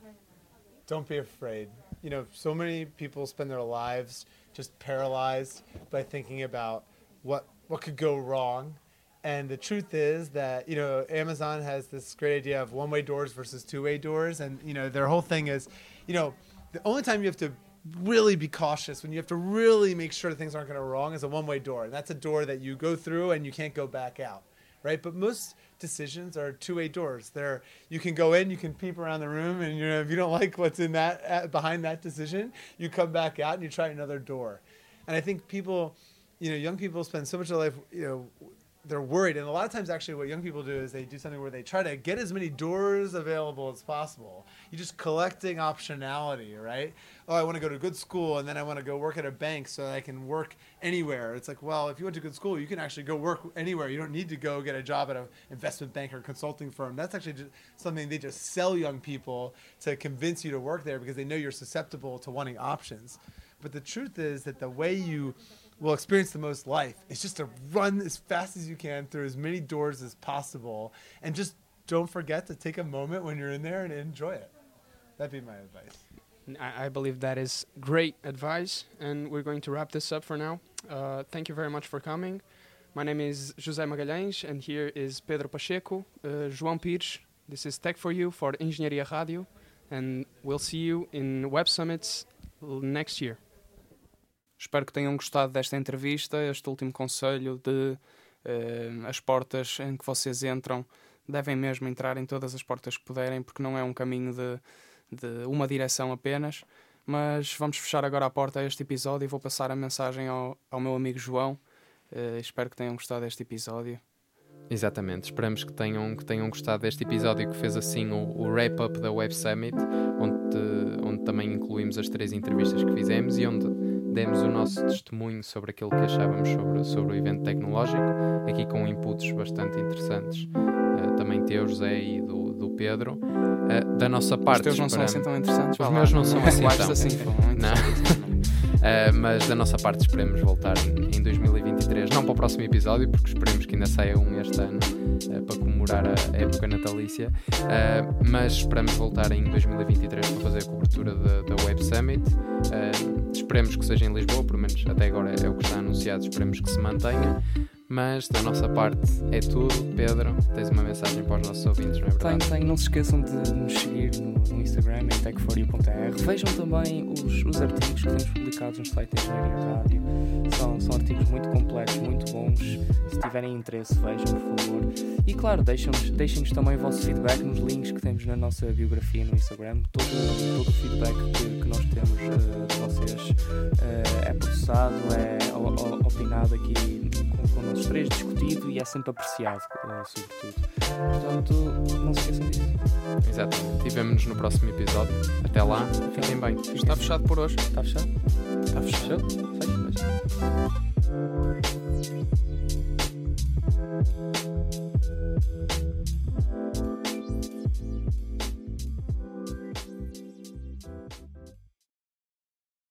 Don't be afraid. You know, so many people spend their lives just paralyzed by thinking about what what could go wrong. And the truth is that, you know, Amazon has this great idea of one-way doors versus two-way doors and you know, their whole thing is, you know, the only time you have to really be cautious when you have to really make sure things aren't going to go wrong is a one-way door. And that's a door that you go through and you can't go back out right? But most decisions are two-way doors. They're you can go in, you can peep around the room, and you know if you don't like what's in that behind that decision, you come back out and you try another door. And I think people, you know, young people spend so much of their life, you know, they're worried, and a lot of times actually what young people do is they do something where they try to get as many doors available as possible. You're just collecting optionality, right? Oh, I want to go to good school, and then I want to go work at a bank so I can work anywhere. It's like, well, if you went to good school, you can actually go work anywhere. You don't need to go get a job at an investment bank or consulting firm. That's actually just something they just sell young people to convince you to work there because they know you're susceptible to wanting options. But the truth is that the way you will experience the most life is just to run as fast as you can through as many doors as possible and just don't forget to take a moment when you're in there and enjoy it. That'd be my advice. I, believe that is great advice, and we're going to wrap this up for now. Uh, thank you very much for coming. My name is José Magalhães, and here is Pedro Pacheco, uh, João Pires. This is Tech for You for Engenharia Rádio, and we'll see you in Web Summits next year. Espero que tenham gostado desta entrevista, este último conselho de eh, as portas em que vocês entram devem mesmo entrar em todas as portas que puderem, porque não é um caminho de de uma direção apenas. Mas vamos fechar agora a porta a este episódio e vou passar a mensagem ao, ao meu amigo João. Eh, espero que tenham gostado deste episódio. Exatamente, esperamos que tenham, que tenham gostado deste episódio que fez assim o, o wrap-up da Web Summit, onde, onde também incluímos as três entrevistas que fizemos e onde demos o nosso testemunho sobre aquilo que achávamos sobre, sobre o evento tecnológico, aqui com inputs bastante interessantes, eh, também teus, José, e do, do Pedro. Eh, da nossa parte, Os teus não são esperamos- assim tão interessantes. Os meus não são assim aches tão. assim, (laughs) Não. Uh, mas da nossa parte esperemos voltar em 2023, não para o próximo episódio, porque esperemos que ainda saia um este ano uh, para comemorar a época natalícia, Uh, mas esperamos voltar em 2023 para fazer a cobertura da, Web Summit. Uh, esperemos que seja em Lisboa, pelo menos até agora é o que está anunciado, esperemos que se mantenha. Mas da nossa parte é tudo. Pedro, tens uma mensagem para os nossos ouvintes, não é Tenho, verdade? tenho. Não se esqueçam de nos seguir no, no Instagram, em tech4u.r. Vejam também os, os artigos que temos publicados no site da Engenharia Rádio. São, são artigos muito completos, muito bons. Se tiverem interesse, vejam, por favor. E claro, deixem-nos deixem também o vosso feedback nos links que temos na nossa biografia no Instagram. Todo, todo o feedback que, que nós temos eh, de vocês eh, é processado, é opinado aqui com, nós três, discutido e é sempre apreciado, eh, sobretudo. Portanto, não se esqueçam disso. Exatamente. E vemo-nos no próximo episódio. Até lá, fiquem bem. Está fechado por hoje. Está fechado? Está fechado? Fecha, fecha.